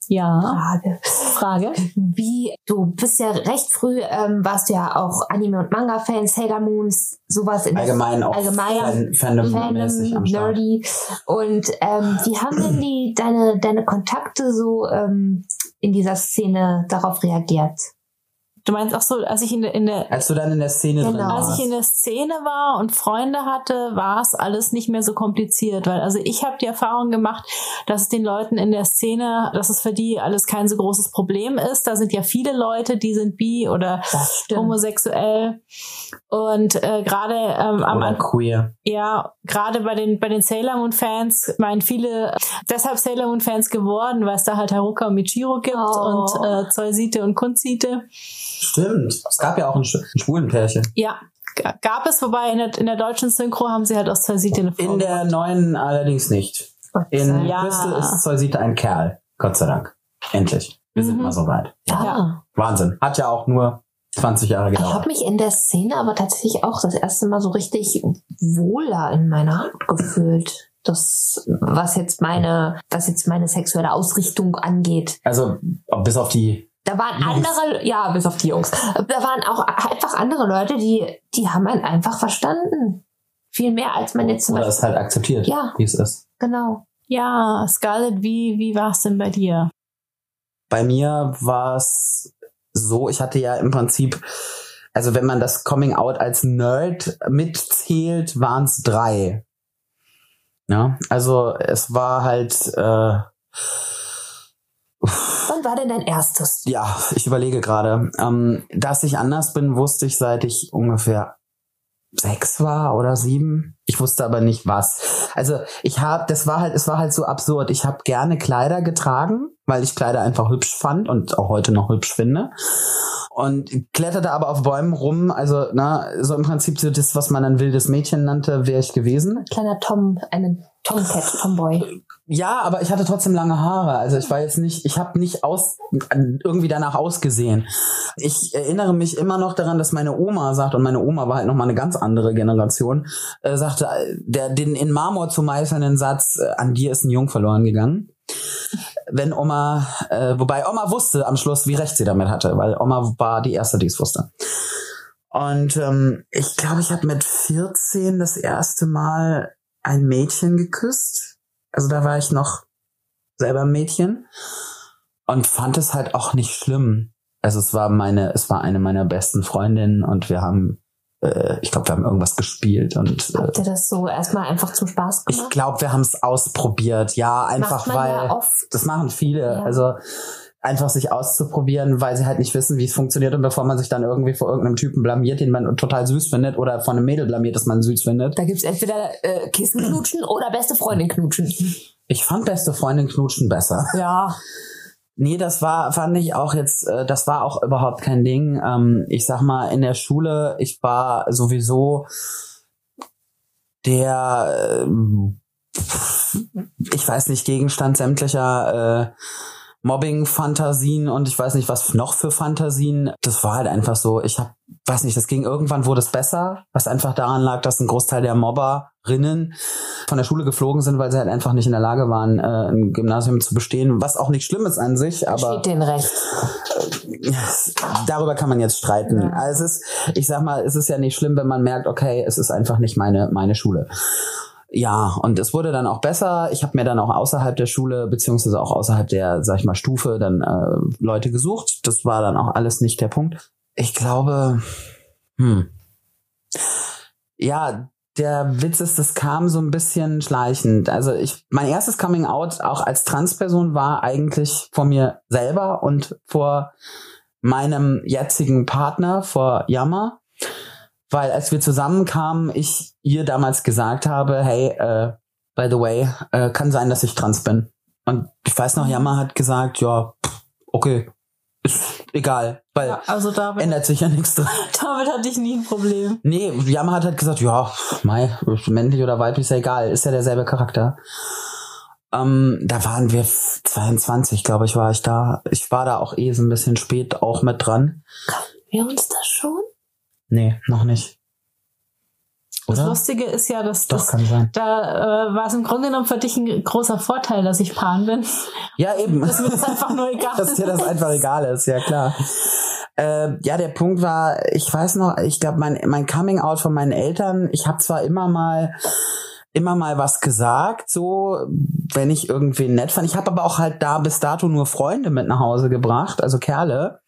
ja. Frage. Frage. Wie, du bist ja recht früh, ähm, warst du ja auch Anime- und Manga-Fan, Sailor Moons, sowas in Allgemein auch allgemein Fan Fandom-mäßig am Fandom, Start. nerdy. Und ähm, wie haben denn die deine deine Kontakte so ähm, in dieser Szene darauf reagiert? Du meinst auch so, als ich in der, in der Als du dann in der Szene drin Genau. warst. Als ich in der Szene war und Freunde hatte, war es alles nicht mehr so kompliziert, weil also ich habe die Erfahrung gemacht, dass es den Leuten in der Szene, dass es für die alles kein so großes Problem ist. Da sind ja viele Leute, die sind bi oder homosexuell und äh, gerade ähm, am Oder queer. ja gerade bei den bei den Sailor Moon Fans meinen viele deshalb Sailor Moon Fans geworden, weil es da halt Haruka und Michiro gibt Oh. und äh, Zoisite und Kunzite. Stimmt. Es gab ja auch ein, ein schwulen Pärchen. Ja, gab es, wobei in der, in der deutschen Synchro haben sie halt aus Zoisite eine Frau In der neuen allerdings nicht. In Ja. Crystal ist Zoisite ein Kerl. Gott sei Dank. Endlich. Wir sind Mhm. mal so weit. Ja. Wahnsinn. Hat ja auch nur 20 Jahre Ich habe gedauert. mich in der Szene aber tatsächlich auch das erste Mal so richtig wohler in meiner Haut gefühlt. Das, was jetzt meine, was jetzt meine sexuelle Ausrichtung angeht. Also bis auf die. Da waren Jungs. andere, ja, bis auf die Jungs. Da waren auch einfach andere Leute, die, die haben einen einfach verstanden. Viel mehr als man jetzt zum Oder Beispiel. es halt akzeptiert, Ja. wie es ist. Genau. Ja, Scarlett, wie, wie war es denn bei dir? Bei mir war es so, ich hatte ja im Prinzip, also wenn man das Coming Out als Nerd mitzählt, waren es drei. Ja, also es war halt, äh, Wann war denn dein erstes? ja, ich überlege gerade, ähm, dass ich anders bin, wusste ich seit ich ungefähr sechs war oder sieben. Ich wusste aber nicht was. Also ich habe, das war halt, es war halt so absurd. Ich habe gerne Kleider getragen, weil ich Kleider einfach hübsch fand und auch heute noch hübsch finde. Und kletterte aber auf Bäumen rum. Also, na, so im Prinzip so das, was man ein wildes Mädchen nannte, wäre ich gewesen. Kleiner Tom, einen Tomcat, Tomboy. Ja, aber ich hatte trotzdem lange Haare. Also ich war jetzt nicht, ich habe nicht aus irgendwie danach ausgesehen. Ich erinnere mich immer noch daran, dass meine Oma sagt, und meine Oma war halt noch mal eine ganz andere Generation, äh, sagte, der den in Marmor zu meißelnden Satz, äh, an dir ist ein Jung verloren gegangen. Wenn Oma, äh, wobei Oma wusste am Schluss, wie recht sie damit hatte, weil Oma war die erste, die es wusste. Und ähm, ich glaube, ich habe mit 14 das erste Mal ein Mädchen geküsst. Also da war ich noch selber ein Mädchen und fand es halt auch nicht schlimm. Also es war meine, es war eine meiner besten Freundinnen und wir haben, äh, ich glaube, wir haben irgendwas gespielt und. Äh, Habt ihr das so erstmal einfach zum Spaß gemacht? Ich glaube, wir haben es ausprobiert. Ja, einfach weil ja das machen viele. Ja. Also einfach sich auszuprobieren, weil sie halt nicht wissen, wie es funktioniert und bevor man sich dann irgendwie vor irgendeinem Typen blamiert, den man total süß findet oder von einem Mädel blamiert, das man süß findet. Da gibt's entweder äh, Kissen knutschen oder beste Freundin knutschen. Ich fand beste Freundin knutschen besser. Ja. Nee, das war, fand ich auch jetzt, äh, das war auch überhaupt kein Ding. Ähm, ich sag mal, in der Schule, ich war sowieso der, äh, ich weiß nicht, Gegenstand sämtlicher äh, Mobbing-Fantasien und ich weiß nicht, was noch für Fantasien. Das war halt einfach so, ich hab, weiß nicht, das ging irgendwann wurde es besser, was einfach daran lag, dass ein Großteil der Mobberinnen von der Schule geflogen sind, weil sie halt einfach nicht in der Lage waren, äh, ein Gymnasium zu bestehen, was auch nicht schlimm ist an sich, aber Steht den recht. darüber kann man jetzt streiten. Ja. Also es ist, ich sag mal, es ist ja nicht schlimm, wenn man merkt, okay, es ist einfach nicht meine meine Schule ja, und es wurde dann auch besser. Ich habe mir dann auch außerhalb der Schule, beziehungsweise auch außerhalb der, sag ich mal, Stufe dann äh, Leute gesucht. Das war dann auch alles nicht der Punkt. Ich glaube, hm. Ja, der Witz ist, das kam so ein bisschen schleichend. Also ich, mein erstes Coming Out auch als Transperson war eigentlich vor mir selber und vor meinem jetzigen Partner, vor Yammer. Weil als wir zusammenkamen, ich ihr damals gesagt habe, hey, äh, by the way, äh, kann sein, dass ich trans bin. Und ich weiß noch, Yama hat gesagt, ja, okay, ist egal, weil ja, also David, ändert sich ja nichts dran. Damit hatte ich nie ein Problem. Nee, Yama hat halt gesagt, ja, mei, männlich oder weiblich ist ja egal, ist ja derselbe Charakter. Ähm, da waren wir 22, glaube ich, war ich da. Ich war da auch eh so ein bisschen spät auch mit dran. Kannten wir uns da schon? Nee, noch nicht. Oder? Das Lustige ist ja, dass Doch, das, kann sein. da äh, war es im Grunde genommen für dich ein großer Vorteil, dass ich Pan bin. Ja, eben. Dass mir das einfach nur egal ist. dass dir das einfach egal ist, ja klar. Äh, ja, der Punkt war, ich weiß noch, ich glaube, mein, mein Coming Out von meinen Eltern, ich habe zwar immer mal immer mal was gesagt, so wenn ich irgendwie nett fand. Ich habe aber auch halt da bis dato nur Freunde mit nach Hause gebracht, also Kerle.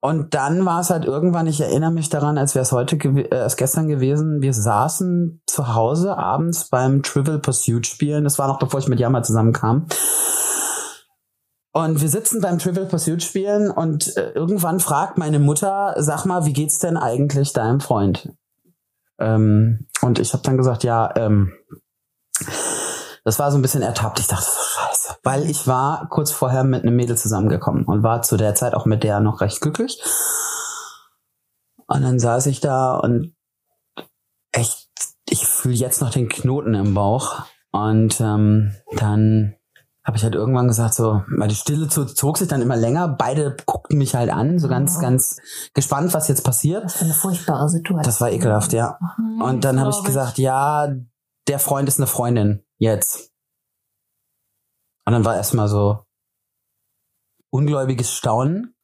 Und dann war es halt irgendwann, ich erinnere mich daran, als wäre es heute, äh, als gestern gewesen, wir saßen zu Hause abends beim Trivial Pursuit spielen. Das war noch bevor ich mit Jammer zusammenkam. Und wir sitzen beim Trivial Pursuit spielen und äh, irgendwann fragt meine Mutter, sag mal, wie geht's denn eigentlich deinem Freund? Ähm, und ich habe dann gesagt, ja, ähm, das war so ein bisschen ertappt. Ich dachte, so scheiße. Weil ich war kurz vorher mit einem Mädel zusammengekommen und war zu der Zeit auch mit der noch recht glücklich. Und dann saß ich da und echt, ich fühle jetzt noch den Knoten im Bauch. Und ähm, dann habe ich halt irgendwann gesagt, so, weil die Stille zog sich dann immer länger. Beide guckten mich halt an, so ganz, oh. ganz gespannt, was jetzt passiert. Das war eine furchtbare Situation. Das war ekelhaft, ja. Mhm, und dann habe ich gesagt, ja, der Freund ist eine Freundin jetzt. Und dann war erstmal so ungläubiges Staunen.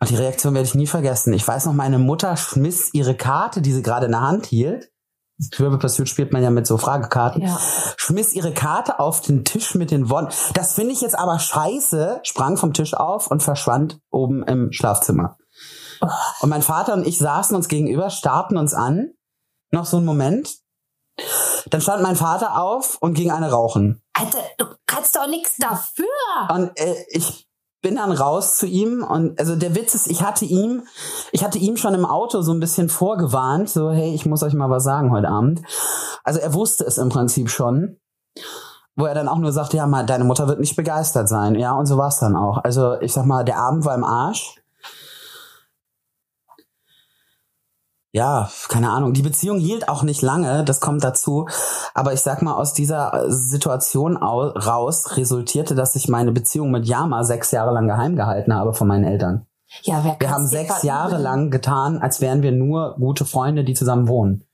Und die Reaktion werde ich nie vergessen. Ich weiß noch, meine Mutter schmiss ihre Karte, die sie gerade in der Hand hielt. Trivial Pursuit spielt man ja mit so Fragekarten. Ja. Schmiss ihre Karte auf den Tisch mit den Worten. Das finde ich jetzt aber scheiße. Sprang vom Tisch auf und verschwand oben im Schlafzimmer. Oh. Und mein Vater und ich saßen uns gegenüber, starrten uns an. Noch so einen Moment. Dann stand mein Vater auf und ging eine rauchen. Alter, du kannst doch nichts dafür. Und äh, ich bin dann raus zu ihm und also der Witz ist, ich hatte ihm, ich hatte ihm schon im Auto so ein bisschen vorgewarnt, so hey, ich muss euch mal was sagen heute Abend. Also er wusste es im Prinzip schon, wo er dann auch nur sagte, ja, mal deine Mutter wird nicht begeistert sein, ja und so war es dann auch. Also ich sag mal, der Abend war im Arsch. Ja, keine Ahnung, die Beziehung hielt auch nicht lange, das kommt dazu. Aber ich sag mal, aus dieser Situation raus resultierte, dass ich meine Beziehung mit Yama sechs Jahre lang geheim gehalten habe von meinen Eltern. Ja, wer wir haben sechs Jahre lang getan, als wären wir nur gute Freunde, die zusammen wohnen.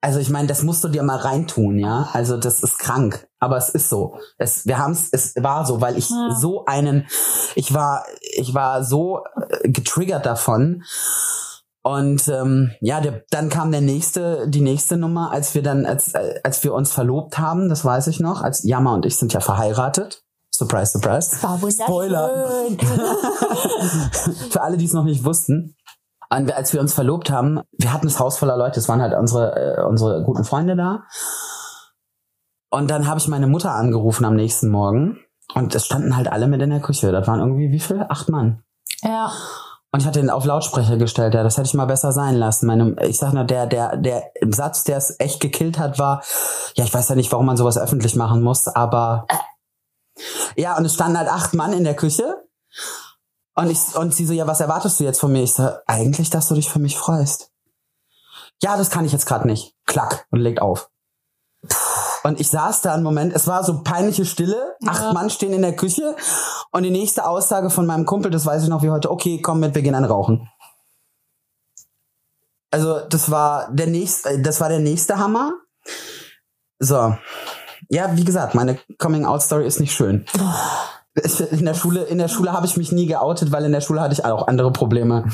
Also ich meine, das musst du dir mal reintun, ja. Also das ist krank, aber es ist so. Es, wir haben es, es war so, weil ich ja. so einen, ich war, ich war so äh, getriggert davon und ähm, ja, der, dann kam der nächste, die nächste Nummer, als wir dann, als, als wir uns verlobt haben, das weiß ich noch, als Yama und ich sind ja verheiratet. Surprise, surprise. War Spoiler. Für alle, die es noch nicht wussten. Und als wir uns verlobt haben, wir hatten das Haus voller Leute, es waren halt unsere, äh, unsere guten Freunde da. Und dann habe ich meine Mutter angerufen am nächsten Morgen. Und es standen halt alle mit in der Küche. Das waren irgendwie wie viel? Acht Mann. Ja. Und ich hatte ihn auf Lautsprecher gestellt, ja, das hätte ich mal besser sein lassen. Meine, ich sag nur, der, der, der Satz, der es echt gekillt hat, war, ja, ich weiß ja nicht, warum man sowas öffentlich machen muss, aber ja, und es standen halt acht Mann in der Küche. Und ich, und sie so, ja, was erwartest du jetzt von mir? Ich so, eigentlich, dass du dich für mich freust. Ja, das kann ich jetzt gerade nicht. Klack und legt auf. Und ich saß da einen Moment, es war so peinliche Stille, acht ja. Mann stehen in der Küche und die nächste Aussage von meinem Kumpel, das weiß ich noch wie heute, okay, komm mit, wir gehen an rauchen. Also, das war der nächste, das war der nächste Hammer. So. Ja, wie gesagt, meine Coming Out Story ist nicht schön. In der Schule, in der Schule habe ich mich nie geoutet, weil in der Schule hatte ich auch andere Probleme.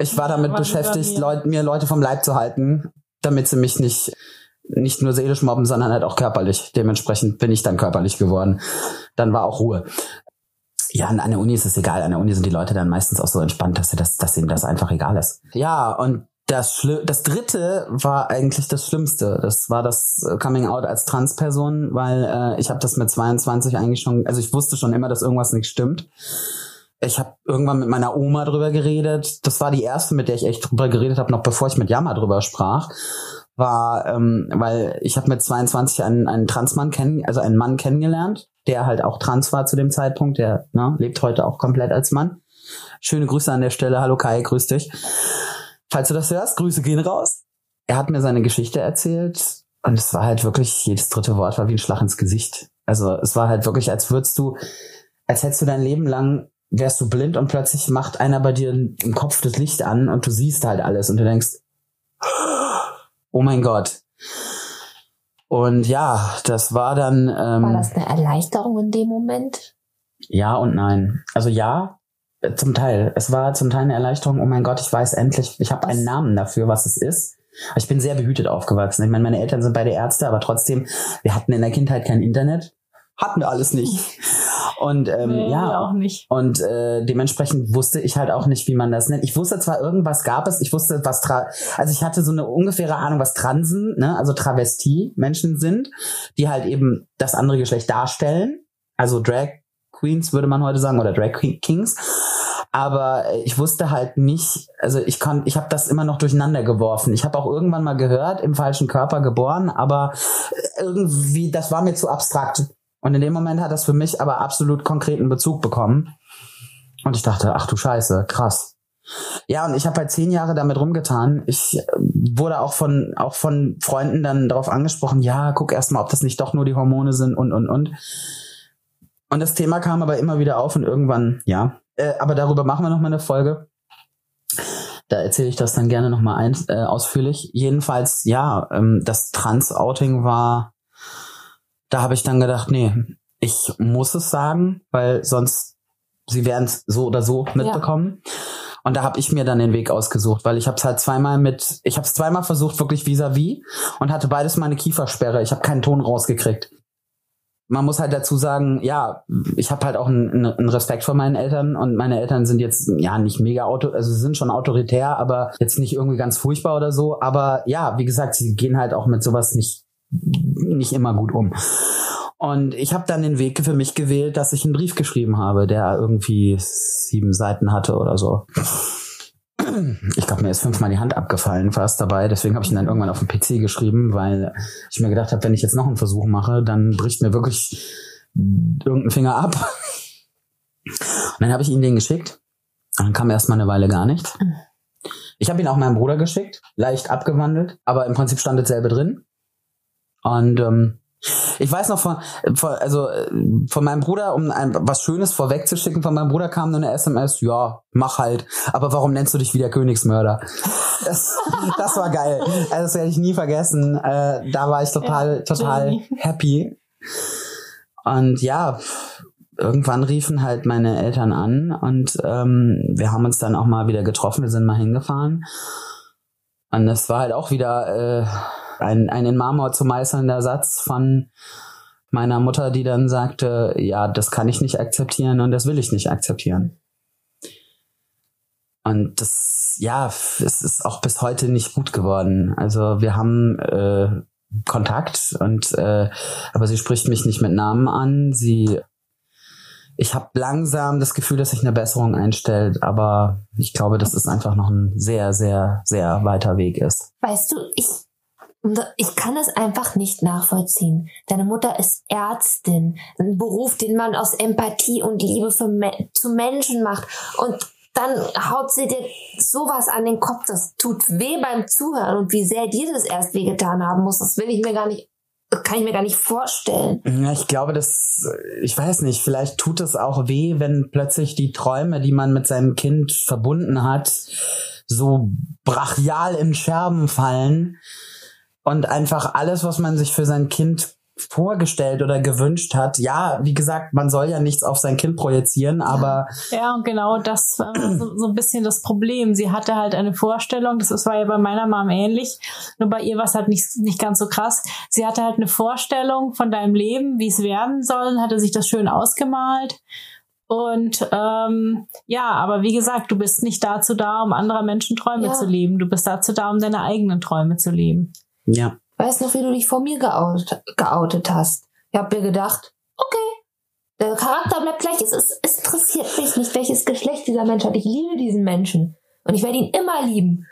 Ich war damit beschäftigt, Leut, mir Leute vom Leib zu halten, damit sie mich nicht nicht nur seelisch mobben, sondern halt auch körperlich. Dementsprechend bin ich dann körperlich geworden. Dann war auch Ruhe. Ja, an der Uni ist es egal. An der Uni sind die Leute dann meistens auch so entspannt, dass, sie das, dass ihnen das einfach egal ist. Ja, und das, Schli das dritte war eigentlich das Schlimmste. Das war das äh, Coming Out als Transperson, weil äh, ich habe das mit 22 eigentlich schon, also ich wusste schon immer, dass irgendwas nicht stimmt. Ich habe irgendwann mit meiner Oma drüber geredet. Das war die erste, mit der ich echt drüber geredet habe, noch bevor ich mit Yama drüber sprach war, ähm, weil ich habe mit 22 einen, einen Transmann kennen, also einen Mann kennengelernt, der halt auch trans war zu dem Zeitpunkt, der ne, lebt heute auch komplett als Mann. Schöne Grüße an der Stelle. Hallo Kai, grüß dich. Falls du das hörst, Grüße gehen raus. Er hat mir seine Geschichte erzählt und es war halt wirklich, jedes dritte Wort war wie ein Schlag ins Gesicht. Also es war halt wirklich, als würdest du, als hättest du dein Leben lang, wärst du blind und plötzlich macht einer bei dir im Kopf das Licht an und du siehst halt alles und du denkst, oh mein Gott. Und ja, das war dann. Ähm, war das eine Erleichterung in dem Moment? Ja und nein. Also ja, äh, zum Teil. Es war zum Teil eine Erleichterung. Oh mein Gott, ich weiß endlich, ich habe einen Namen dafür, was es ist. Ich bin sehr behütet aufgewachsen. Ich meine, meine Eltern sind beide Ärzte, aber trotzdem, wir hatten in der Kindheit kein Internet. Hatten wir alles nicht. Und ähm, nee, ja, auch nicht. Und äh, dementsprechend wusste ich halt auch nicht, wie man das nennt. Ich wusste zwar irgendwas gab es, ich wusste was tra also ich hatte so eine ungefähre Ahnung, was Transen, ne, also Travestie-Menschen sind, die halt eben das andere Geschlecht darstellen. Also Drag Queens würde man heute sagen oder Drag Kings. Aber ich wusste halt nicht, also ich konnte, ich habe das immer noch durcheinander geworfen. Ich habe auch irgendwann mal gehört, im falschen Körper geboren, aber irgendwie, das war mir zu abstrakt. Und in dem Moment hat das für mich aber absolut konkreten Bezug bekommen. Und ich dachte, ach du Scheiße, krass. Ja, und ich habe halt zehn Jahre damit rumgetan. Ich äh, wurde auch von auch von Freunden dann darauf angesprochen, ja, guck erst mal, ob das nicht doch nur die Hormone sind und und und. Und das Thema kam aber immer wieder auf und irgendwann, ja. Äh, aber darüber machen wir noch mal eine Folge. Da erzähle ich das dann gerne noch mal ein, äh, ausführlich. Jedenfalls, ja, ähm, das Trans-Outing war da habe ich dann gedacht, nee, ich muss es sagen, weil sonst sie werden es so oder so mitbekommen. Ja. Und da habe ich mir dann den Weg ausgesucht, weil ich habe es halt zweimal mit, ich habe es zweimal versucht, wirklich vis-à-vis -vis, und hatte beides mal eine Kiefersperre. Ich habe keinen Ton rausgekriegt. Man muss halt dazu sagen, ja, ich habe halt auch einen, einen Respekt vor meinen Eltern und meine Eltern sind jetzt ja nicht mega auto, also sie sind schon autoritär, aber jetzt nicht irgendwie ganz furchtbar oder so. Aber ja, wie gesagt, sie gehen halt auch mit sowas nicht nicht immer gut um. Und ich habe dann den Weg für mich gewählt, dass ich einen Brief geschrieben habe, der irgendwie sieben Seiten hatte oder so. Ich glaube, mir ist fünfmal die Hand abgefallen fast dabei. Deswegen habe ich ihn dann irgendwann auf dem PC geschrieben, weil ich mir gedacht habe, wenn ich jetzt noch einen Versuch mache, dann bricht mir wirklich irgendein Finger ab. Und dann habe ich ihm den geschickt. Und dann kam erstmal eine Weile gar nichts. Ich habe ihn auch meinem Bruder geschickt, leicht abgewandelt, aber im Prinzip stand dasselbe drin. Und ähm, ich weiß noch von, von also von meinem Bruder, um ein, was Schönes vorwegzuschicken, von meinem Bruder kam nur eine SMS, ja, mach halt. Aber warum nennst du dich wieder Königsmörder? Das, das war geil. Also das werde ich nie vergessen. Äh, da war ich total, ja, total happy. Und ja, irgendwann riefen halt meine Eltern an und ähm, wir haben uns dann auch mal wieder getroffen, wir sind mal hingefahren. Und es war halt auch wieder äh, ein, ein in Marmor zu meißelnder Satz von meiner Mutter, die dann sagte, ja, das kann ich nicht akzeptieren und das will ich nicht akzeptieren. Und das, ja, es ist auch bis heute nicht gut geworden. Also wir haben äh, Kontakt und äh, aber sie spricht mich nicht mit Namen an. Sie ich habe langsam das Gefühl, dass sich eine Besserung einstellt, aber ich glaube, dass es einfach noch ein sehr, sehr, sehr weiter Weg ist. Weißt du, ich, ich kann es einfach nicht nachvollziehen. Deine Mutter ist Ärztin, ein Beruf, den man aus Empathie und Liebe für, zu Menschen macht. Und dann haut sie dir sowas an den Kopf. Das tut weh beim Zuhören und wie sehr dir das erst wehgetan haben muss, das will ich mir gar nicht kann ich mir gar nicht vorstellen. Ja, ich glaube, das, ich weiß nicht, vielleicht tut es auch weh, wenn plötzlich die Träume, die man mit seinem Kind verbunden hat, so brachial in Scherben fallen und einfach alles, was man sich für sein Kind vorgestellt oder gewünscht hat. Ja, wie gesagt, man soll ja nichts auf sein Kind projizieren, aber. Ja, und genau das war so, so, ein bisschen das Problem. Sie hatte halt eine Vorstellung, das war ja bei meiner Mom ähnlich, nur bei ihr war es halt nicht, nicht ganz so krass. Sie hatte halt eine Vorstellung von deinem Leben, wie es werden soll, hatte sich das schön ausgemalt. Und ähm, ja, aber wie gesagt, du bist nicht dazu da, um anderer Menschen Träume ja. zu leben. Du bist dazu da, um deine eigenen Träume zu leben. Ja. Weißt noch, wie du dich vor mir geoutet, geoutet hast? Ich habe mir gedacht, okay, der Charakter bleibt gleich. Es, ist, es interessiert mich nicht, welches Geschlecht dieser Mensch hat. Ich liebe diesen Menschen. Und ich werde ihn immer lieben.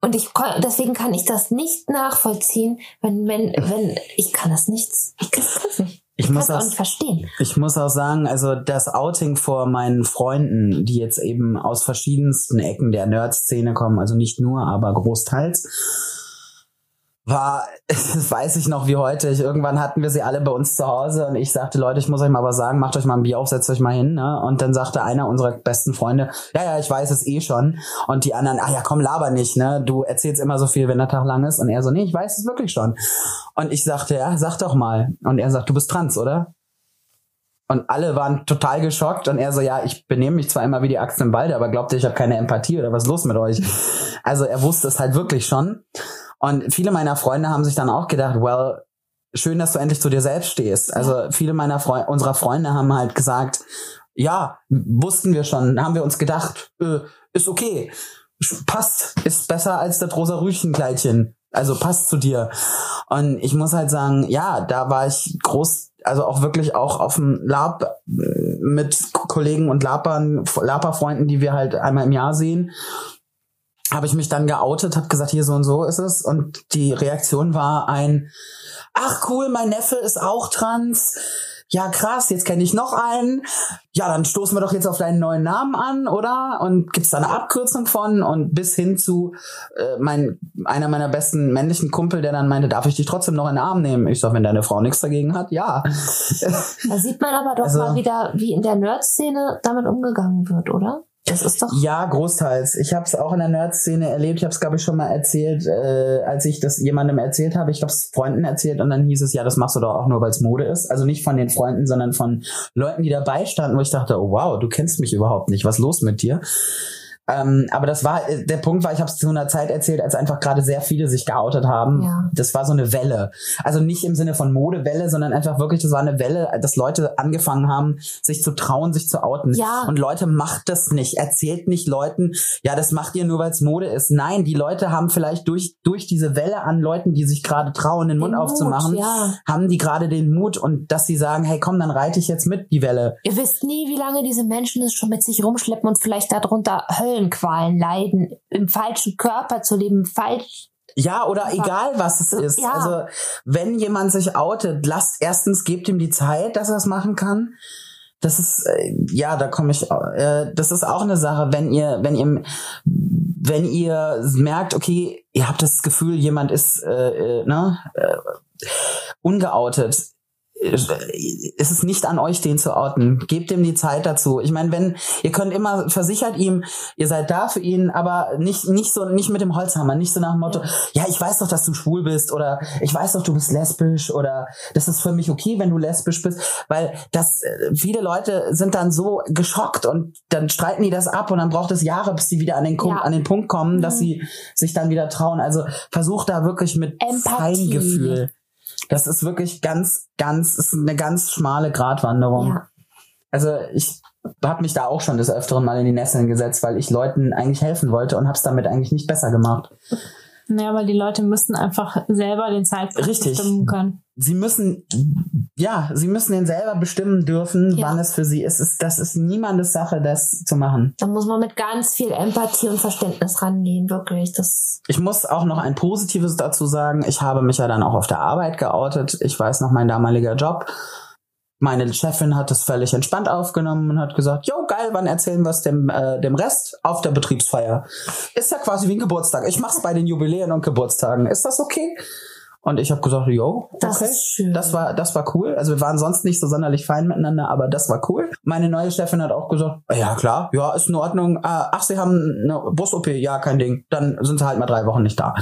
Und ich deswegen kann ich das nicht nachvollziehen, wenn, wenn, wenn ich kann das nicht. Ich kann es nicht. Ich, ich muss auch, auch nicht verstehen. Ich muss auch sagen, also das Outing vor meinen Freunden, die jetzt eben aus verschiedensten Ecken der Nerd-Szene kommen, also nicht nur, aber großteils, war, das weiß ich noch wie heute. Ich, irgendwann hatten wir sie alle bei uns zu Hause und ich sagte, Leute, ich muss euch mal was sagen, macht euch mal ein Bier auf, setzt euch mal hin. Ne? Und dann sagte einer unserer besten Freunde, ja, ja, ich weiß es eh schon. Und die anderen, ah ja, komm, laber nicht, ne? Du erzählst immer so viel, wenn der Tag lang ist. Und er so, nee, ich weiß es wirklich schon. Und ich sagte, ja, sag doch mal. Und er sagt, du bist trans, oder? Und alle waren total geschockt und er so, ja, ich benehme mich zwar immer wie die Axt im Walde, aber glaubt ihr, ich habe keine Empathie oder was ist los mit euch? Also er wusste es halt wirklich schon. Und viele meiner Freunde haben sich dann auch gedacht, well, schön, dass du endlich zu dir selbst stehst. Also viele meiner Fre unserer Freunde haben halt gesagt, ja, wussten wir schon, haben wir uns gedacht, äh, ist okay, passt, ist besser als das rosa Rüchenkleidchen. Also passt zu dir. Und ich muss halt sagen, ja, da war ich groß, also auch wirklich auch auf dem Lab äh, mit Kollegen und Lapern, Laperfreunden, die wir halt einmal im Jahr sehen habe ich mich dann geoutet, habe gesagt, hier so und so ist es. Und die Reaktion war ein, ach cool, mein Neffe ist auch trans. Ja, krass, jetzt kenne ich noch einen. Ja, dann stoßen wir doch jetzt auf deinen neuen Namen an, oder? Und gibt's da eine Abkürzung von? Und bis hin zu äh, mein, einer meiner besten männlichen Kumpel, der dann meinte, darf ich dich trotzdem noch in den Arm nehmen? Ich sag, wenn deine Frau nichts dagegen hat, ja. Da sieht man aber doch also, mal wieder, wie in der Nerd-Szene damit umgegangen wird, oder? Das ist doch. Ja, großteils. Ich habe es auch in der Nerd-Szene erlebt. Ich habe es, glaube ich, schon mal erzählt, äh, als ich das jemandem erzählt habe. Ich habe es Freunden erzählt und dann hieß es, ja, das machst du doch auch nur, weil es Mode ist. Also nicht von den Freunden, sondern von Leuten, die dabei standen, wo ich dachte, oh, wow, du kennst mich überhaupt nicht. Was los mit dir? Ähm, aber das war, äh, der Punkt war, ich habe es zu einer Zeit erzählt, als einfach gerade sehr viele sich geoutet haben. Ja. Das war so eine Welle. Also nicht im Sinne von Modewelle, sondern einfach wirklich, das war eine Welle, dass Leute angefangen haben, sich zu trauen, sich zu outen. Ja. Und Leute, macht das nicht. Erzählt nicht Leuten, ja, das macht ihr nur, weil es Mode ist. Nein, die Leute haben vielleicht durch, durch diese Welle an Leuten, die sich gerade trauen, den Mund Den aufzumachen, Mut, ja. haben die gerade den Mut und dass sie sagen, hey komm, dann reite ich jetzt mit die Welle. Ihr wisst nie, wie lange diese Menschen es schon mit sich rumschleppen und vielleicht darunter Höllenqualen leiden, im falschen Körper zu leben, falsch. Ja, oder egal was es ist. Ja. Also, wenn jemand sich outet, lasst erstens, gebt ihm die Zeit, dass er es machen kann. Das ist, äh, ja, da komme ich, äh, das ist auch eine Sache, wenn ihr, wenn ihr, wenn ihr merkt, okay, ihr habt das Gefühl, jemand ist, äh, äh, ne, äh, ungeoutet. Äh, ist es nicht an euch, den zu outen. Gebt ihm die Zeit dazu. Ich meine, wenn, ihr könnt immer, versichert ihm, ihr seid da für ihn, aber nicht, nicht so, nicht mit dem Holzhammer, nicht so nach dem Motto, ja, ich weiß doch, dass du schwul bist oder ich weiß doch, du bist lesbisch oder das ist für mich okay, wenn du lesbisch bist, weil das, äh, viele Leute sind dann so geschockt und dann streiten die das ab und dann braucht es Jahre, bis sie wieder an den, Ja. an den Punkt kommen, dass Mhm. sie sich dann wieder trauen. Also versucht da wirklich mit Empathie. Feingefühl. Das ist wirklich ganz, ganz, ist eine ganz schmale Gratwanderung. Ja. Also ich habe mich da auch schon des Öfteren mal in die Nesseln gesetzt, weil ich Leuten eigentlich helfen wollte und habe es damit eigentlich nicht besser gemacht. Naja, weil die Leute müssten einfach selber den Zeitpunkt Richtig. bestimmen können. Sie müssen, ja, sie müssen den selber bestimmen dürfen, Ja. wann es für sie ist. Es- Das ist niemandes Sache, das zu machen. Da muss man mit ganz viel Empathie und Verständnis rangehen, wirklich. Das, Ich muss auch noch ein Positives dazu sagen. Ich habe mich ja dann auch auf der Arbeit geoutet. Ich weiß noch mein damaliger Job. Meine Chefin hat das völlig entspannt aufgenommen und hat gesagt, jo, geil, wann erzählen wir es dem, äh, dem Rest? Auf der Betriebsfeier. Ist ja quasi wie ein Geburtstag. Ich mach's bei den Jubiläen und Geburtstagen. Ist das okay? Und ich habe gesagt, jo, okay. Das. Das war, das war cool. Also wir waren sonst nicht so sonderlich fein miteinander, aber das war cool. Meine neue Chefin hat auch gesagt, ja klar, ja, ist in Ordnung. Ah, Ach, Sie haben eine Brust-OP, ja, kein Ding. Dann sind Sie halt mal drei Wochen nicht da.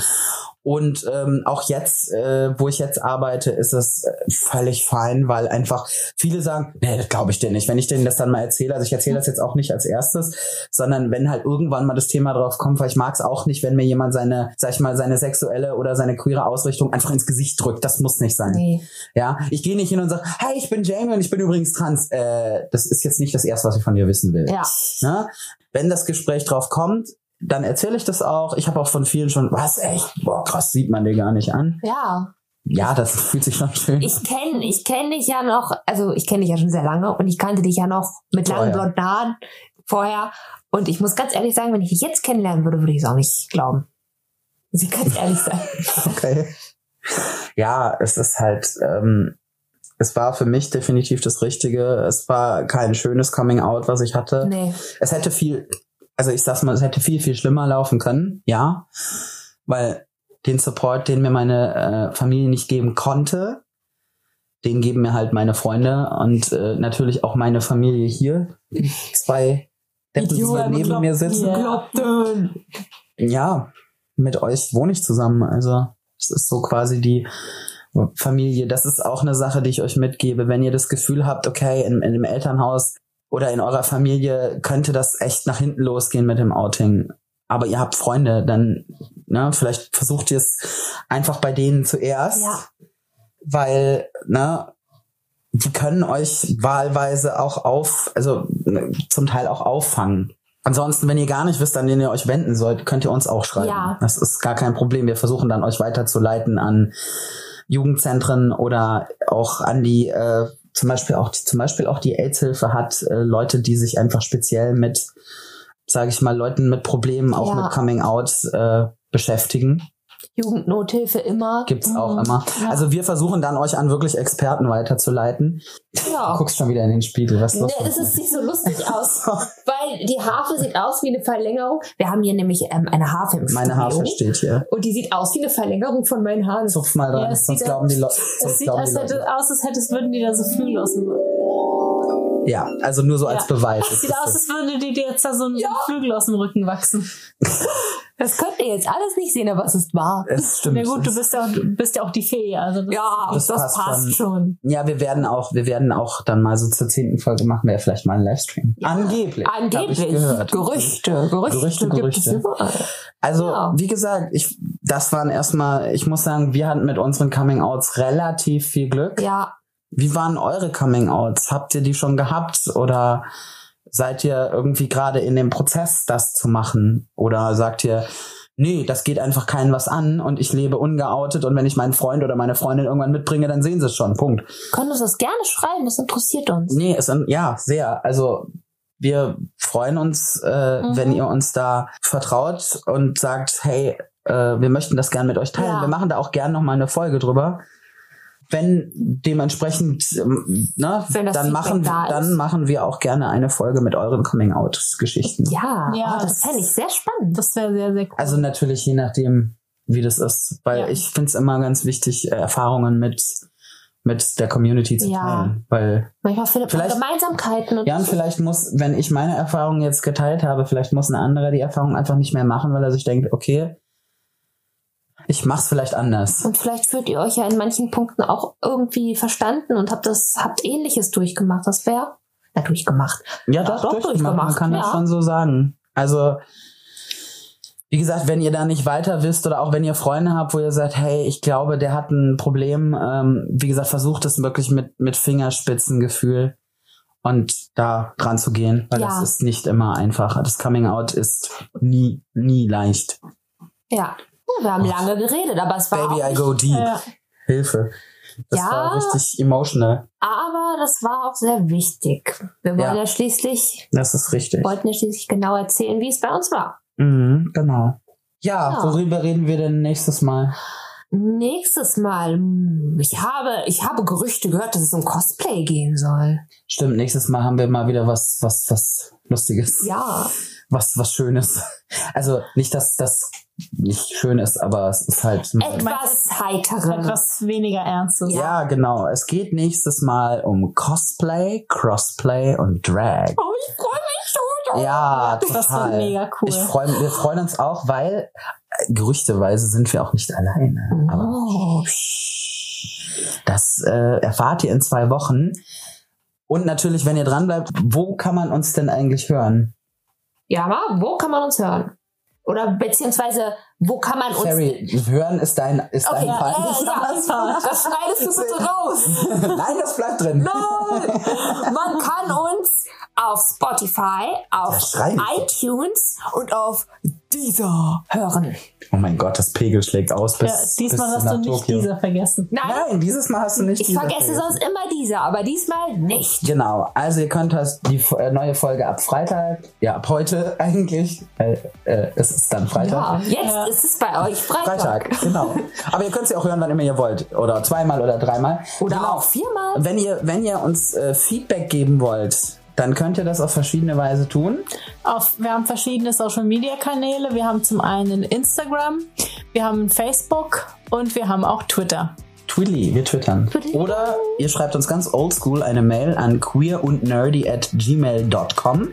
Und ähm, auch jetzt, äh, wo ich jetzt arbeite, ist es äh, völlig fein, weil einfach viele sagen, nee, das glaube ich dir nicht. Wenn ich denen das dann mal erzähle, also ich erzähle das jetzt auch nicht als erstes, sondern wenn halt irgendwann mal das Thema drauf kommt, weil ich mag es auch nicht, wenn mir jemand seine, sag ich mal, seine sexuelle oder seine queere Ausrichtung einfach ins Gesicht drückt. Das muss nicht sein. nee. Ja, ich gehe nicht hin und sage, hey, ich bin Jamie und ich bin übrigens trans. Äh, das ist jetzt nicht das Erste, was ich von dir wissen will. Ja. Ne? Wenn das Gespräch drauf kommt, dann erzähle ich das auch. Ich habe auch von vielen schon, was echt, boah, krass, sieht man dir gar nicht an. Ja. Ja, das fühlt sich schon schön. Ich kenne ich kenn dich ja noch, also ich kenne dich ja schon sehr lange und ich kannte dich ja noch mit langen Vorher. blonden Haaren vorher. Und ich muss ganz ehrlich sagen, wenn ich dich jetzt kennenlernen würde, würde ich es auch nicht glauben. Muss ich ganz ehrlich sein. okay. Ja, es ist halt, ähm, es war für mich definitiv das Richtige. Es war kein schönes Coming Out, was ich hatte. Nee. es hätte viel, also ich sag's mal, es hätte viel, viel schlimmer laufen können, ja. Weil den Support, den mir meine äh, Familie nicht geben konnte, den geben mir halt meine Freunde und äh, natürlich auch meine Familie hier. Zwei Deppen, die neben mir sitzen. Glaubten. Ja, mit euch wohne ich zusammen. Also es ist so quasi die Familie. Das ist auch eine Sache, die ich euch mitgebe. Wenn ihr das Gefühl habt, okay, in, in dem Elternhaus oder in eurer Familie könnte das echt nach hinten losgehen mit dem Outing. Aber ihr habt Freunde, dann, ne, vielleicht versucht ihr es einfach bei denen zuerst. Ja. Weil, ne, die können euch wahlweise auch auf, also ne, zum Teil auch auffangen. Ansonsten, wenn ihr gar nicht wisst, an wen ihr euch wenden sollt, könnt ihr uns auch schreiben. Ja. Das ist gar kein Problem. Wir versuchen dann euch weiterzuleiten an Jugendzentren oder auch an die, äh, zum Beispiel auch, zum Beispiel auch die AIDS-Hilfe hat äh, Leute, die sich einfach speziell mit, sage ich mal, Leuten mit Problemen, auch Ja. mit Coming Out äh, beschäftigen. Jugendnothilfe immer. Gibt's auch Mhm. immer. Ja. Also wir versuchen dann euch an wirklich Experten weiterzuleiten. Du Ja. guckst schon wieder in den Spiegel, was ist Nee, ist, sieht so lustig aus, weil die Harfe sieht aus wie eine Verlängerung. Wir haben hier nämlich ähm, eine Harfe im Meine Studio. Harfe steht hier. Und die sieht aus wie eine Verlängerung von meinen Haaren. Zupf mal dran, Ja, es sonst sieht glauben die, Le sonst Es sieht glauben als die hätte, Leute. aus, als hättest, würden die da so Flügel aus dem Ja, also nur so als Ja. Beweis. Es Es sieht aus, als würde die dir jetzt da so ein Flügel aus dem Rücken wachsen. Das könnt ihr jetzt alles nicht sehen, aber es ist wahr. Es stimmt. Na gut, du bist ja, du bist ja auch die Fee. Also das, Ja, Das das, passt passt, schon. Ja, wir werden auch, wir werden auch dann mal so zur zehnten Folge machen wir ja vielleicht mal einen Livestream. Angeblich. hab Angeblich. Ich gehört. Gerüchte, Gerüchte, Gerüchte, gibt Gerüchte. es überall. Also, Ja. wie gesagt, ich, das waren erstmal, ich muss sagen, wir hatten mit unseren Coming-Outs relativ viel Glück. Ja, Wie waren eure Coming-Outs? Habt ihr die schon gehabt oder seid ihr irgendwie gerade in dem Prozess, das zu machen? Oder sagt ihr, nee, das geht einfach keinen was an und ich lebe ungeoutet und wenn ich meinen Freund oder meine Freundin irgendwann mitbringe, dann sehen sie es schon. Punkt. können uns das gerne schreiben, das interessiert uns. Nee, es, ja, sehr. Also wir freuen uns, äh, Mhm. wenn ihr uns da vertraut und sagt, hey, äh, wir möchten das gern mit euch teilen. Ja. Wir machen da auch gern noch mal eine Folge drüber. Wenn dementsprechend, ähm, ne, Wenn dann machen, da dann machen wir auch gerne eine Folge mit euren Coming-out-Geschichten. Ja, Ja, oh, das das- fände ich sehr spannend. das wäre sehr, sehr cool. Also natürlich je nachdem, wie das ist, weil Ja. ich finde es immer ganz wichtig, äh, Erfahrungen mit mit der Community zu Ja. teilen, weil Manchmal findet man Vielleicht- Gemeinsamkeiten. Und Ja, und vielleicht muss, wenn ich meine Erfahrung jetzt geteilt habe, vielleicht muss ein anderer die Erfahrung einfach nicht mehr machen, weil er sich denkt, okay, ich mach's vielleicht anders. Und vielleicht fühlt ihr euch ja in manchen Punkten auch irgendwie verstanden und habt das, habt ähnliches durchgemacht. Das wäre, na, durchgemacht. Ja, Ja, doch, doch, durchgemacht. Man durchgemacht, kann das ja. schon so sagen. Also, wie gesagt, wenn ihr da nicht weiter wisst oder auch wenn ihr Freunde habt, wo ihr sagt, hey, ich glaube, der hat ein Problem, ähm, wie gesagt, versucht es wirklich mit, mit Fingerspitzengefühl und da dran zu gehen, weil Ja. das ist nicht immer einfach. Das Coming Out ist nie, nie leicht. Ja. Ja, wir haben lange geredet, aber es war Baby, auch I go deep. ja. Hilfe. Das Ja. war richtig emotional. Aber das war auch sehr wichtig. Wir wollen Ja. ja, schließlich, Das ist richtig. wollten ja schließlich genau erzählen, wie es bei uns war. Mhm, genau. Ja, Ja. worüber reden wir denn nächstes Mal? Nächstes Mal, hm, ich habe, ich habe Gerüchte gehört, dass es um Cosplay gehen soll. Stimmt, nächstes Mal haben wir mal wieder was, was, was Lustiges. Ja. Was, was Schönes. Also nicht, dass das nicht schön ist, aber es ist halt. Etwas heiterer. Etwas weniger Ernstes. ja, genau. Es geht nächstes Mal um Cosplay, Crossplay und Drag. Oh, ich freue mich schon. Ja, Das total. wird mega cool. Ich freu, wir freuen uns auch, weil äh, gerüchteweise sind wir auch nicht alleine. Aber Oh, Das äh, erfahrt ihr in zwei Wochen. Und natürlich, wenn ihr dran bleibt, wo kann man uns denn eigentlich hören? Ja, aber wo kann man uns hören? Oder beziehungsweise, wo kann man uns... Ferry, hören ist dein, ist Okay, dein ja, Fall. ja, das schneidest du bitte raus. Nein, das bleibt drin. Nein! Man kann uns auf Spotify, Ja, auf iTunes und auf Deezer hören. Oh mein Gott, das Pegel schlägt aus bis, Ja, diesmal bis hast nach du nicht Tokio. dieser vergessen. Nein, Nein, dieses Mal hast du nicht ich dieser vergesse vergessen. sonst immer Deezer, aber diesmal nicht. Genau, also ihr könnt das, die äh, neue Folge ab Freitag, ja ab heute eigentlich, weil äh, es ist dann Ja, Freitag. jetzt Ja. ist es bei euch Freitag. Freitag, genau. Aber ihr könnt sie auch hören, wann immer ihr wollt. Oder zweimal oder dreimal. Oder genau. auch viermal. Wenn ihr, wenn ihr uns äh, Feedback geben wollt, dann könnt ihr das auf verschiedene Weise tun. Auf, wir haben verschiedene Social Media Kanäle. Wir haben zum einen Instagram, wir haben Facebook und wir haben auch Twitter. Twilly, wir twittern. Twilly. Oder ihr schreibt uns ganz oldschool eine Mail an queerundnerdy at gmail.com.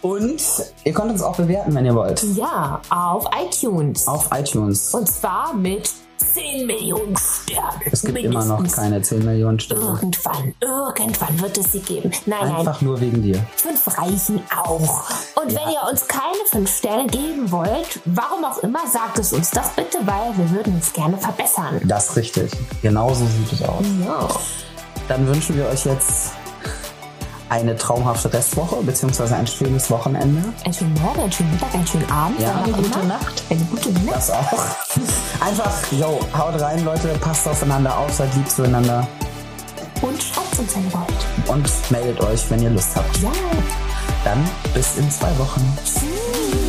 Und ihr könnt uns auch bewerten, wenn ihr wollt. Ja, auf iTunes. Auf iTunes. Und zwar mit 10 Millionen Sternen. Es gibt immer noch keine 10 Millionen Stimmen. Irgendwann, irgendwann wird es sie geben. Nein, nein, Einfach nur wegen dir. fünf reichen auch. Und wenn ihr uns keine fünf Sterne geben wollt, warum auch immer, sagt es uns doch bitte, weil wir würden es gerne verbessern. Das ist richtig. Genauso sieht es aus. Ja. Dann wünschen wir euch jetzt eine traumhafte Restwoche beziehungsweise ein schönes Wochenende. Einen schönen Morgen, einen schönen Mittag, einen schönen Abend. Ja, eine gute immer. Nacht. Eine gute Nacht. Das auch. Einfach, yo, haut rein, Leute, passt aufeinander auf, seid lieb zueinander Und schreibt uns, wenn ihr wollt. und meldet euch, wenn ihr Lust habt. Ja. Dann bis in zwei Wochen. Tschüss.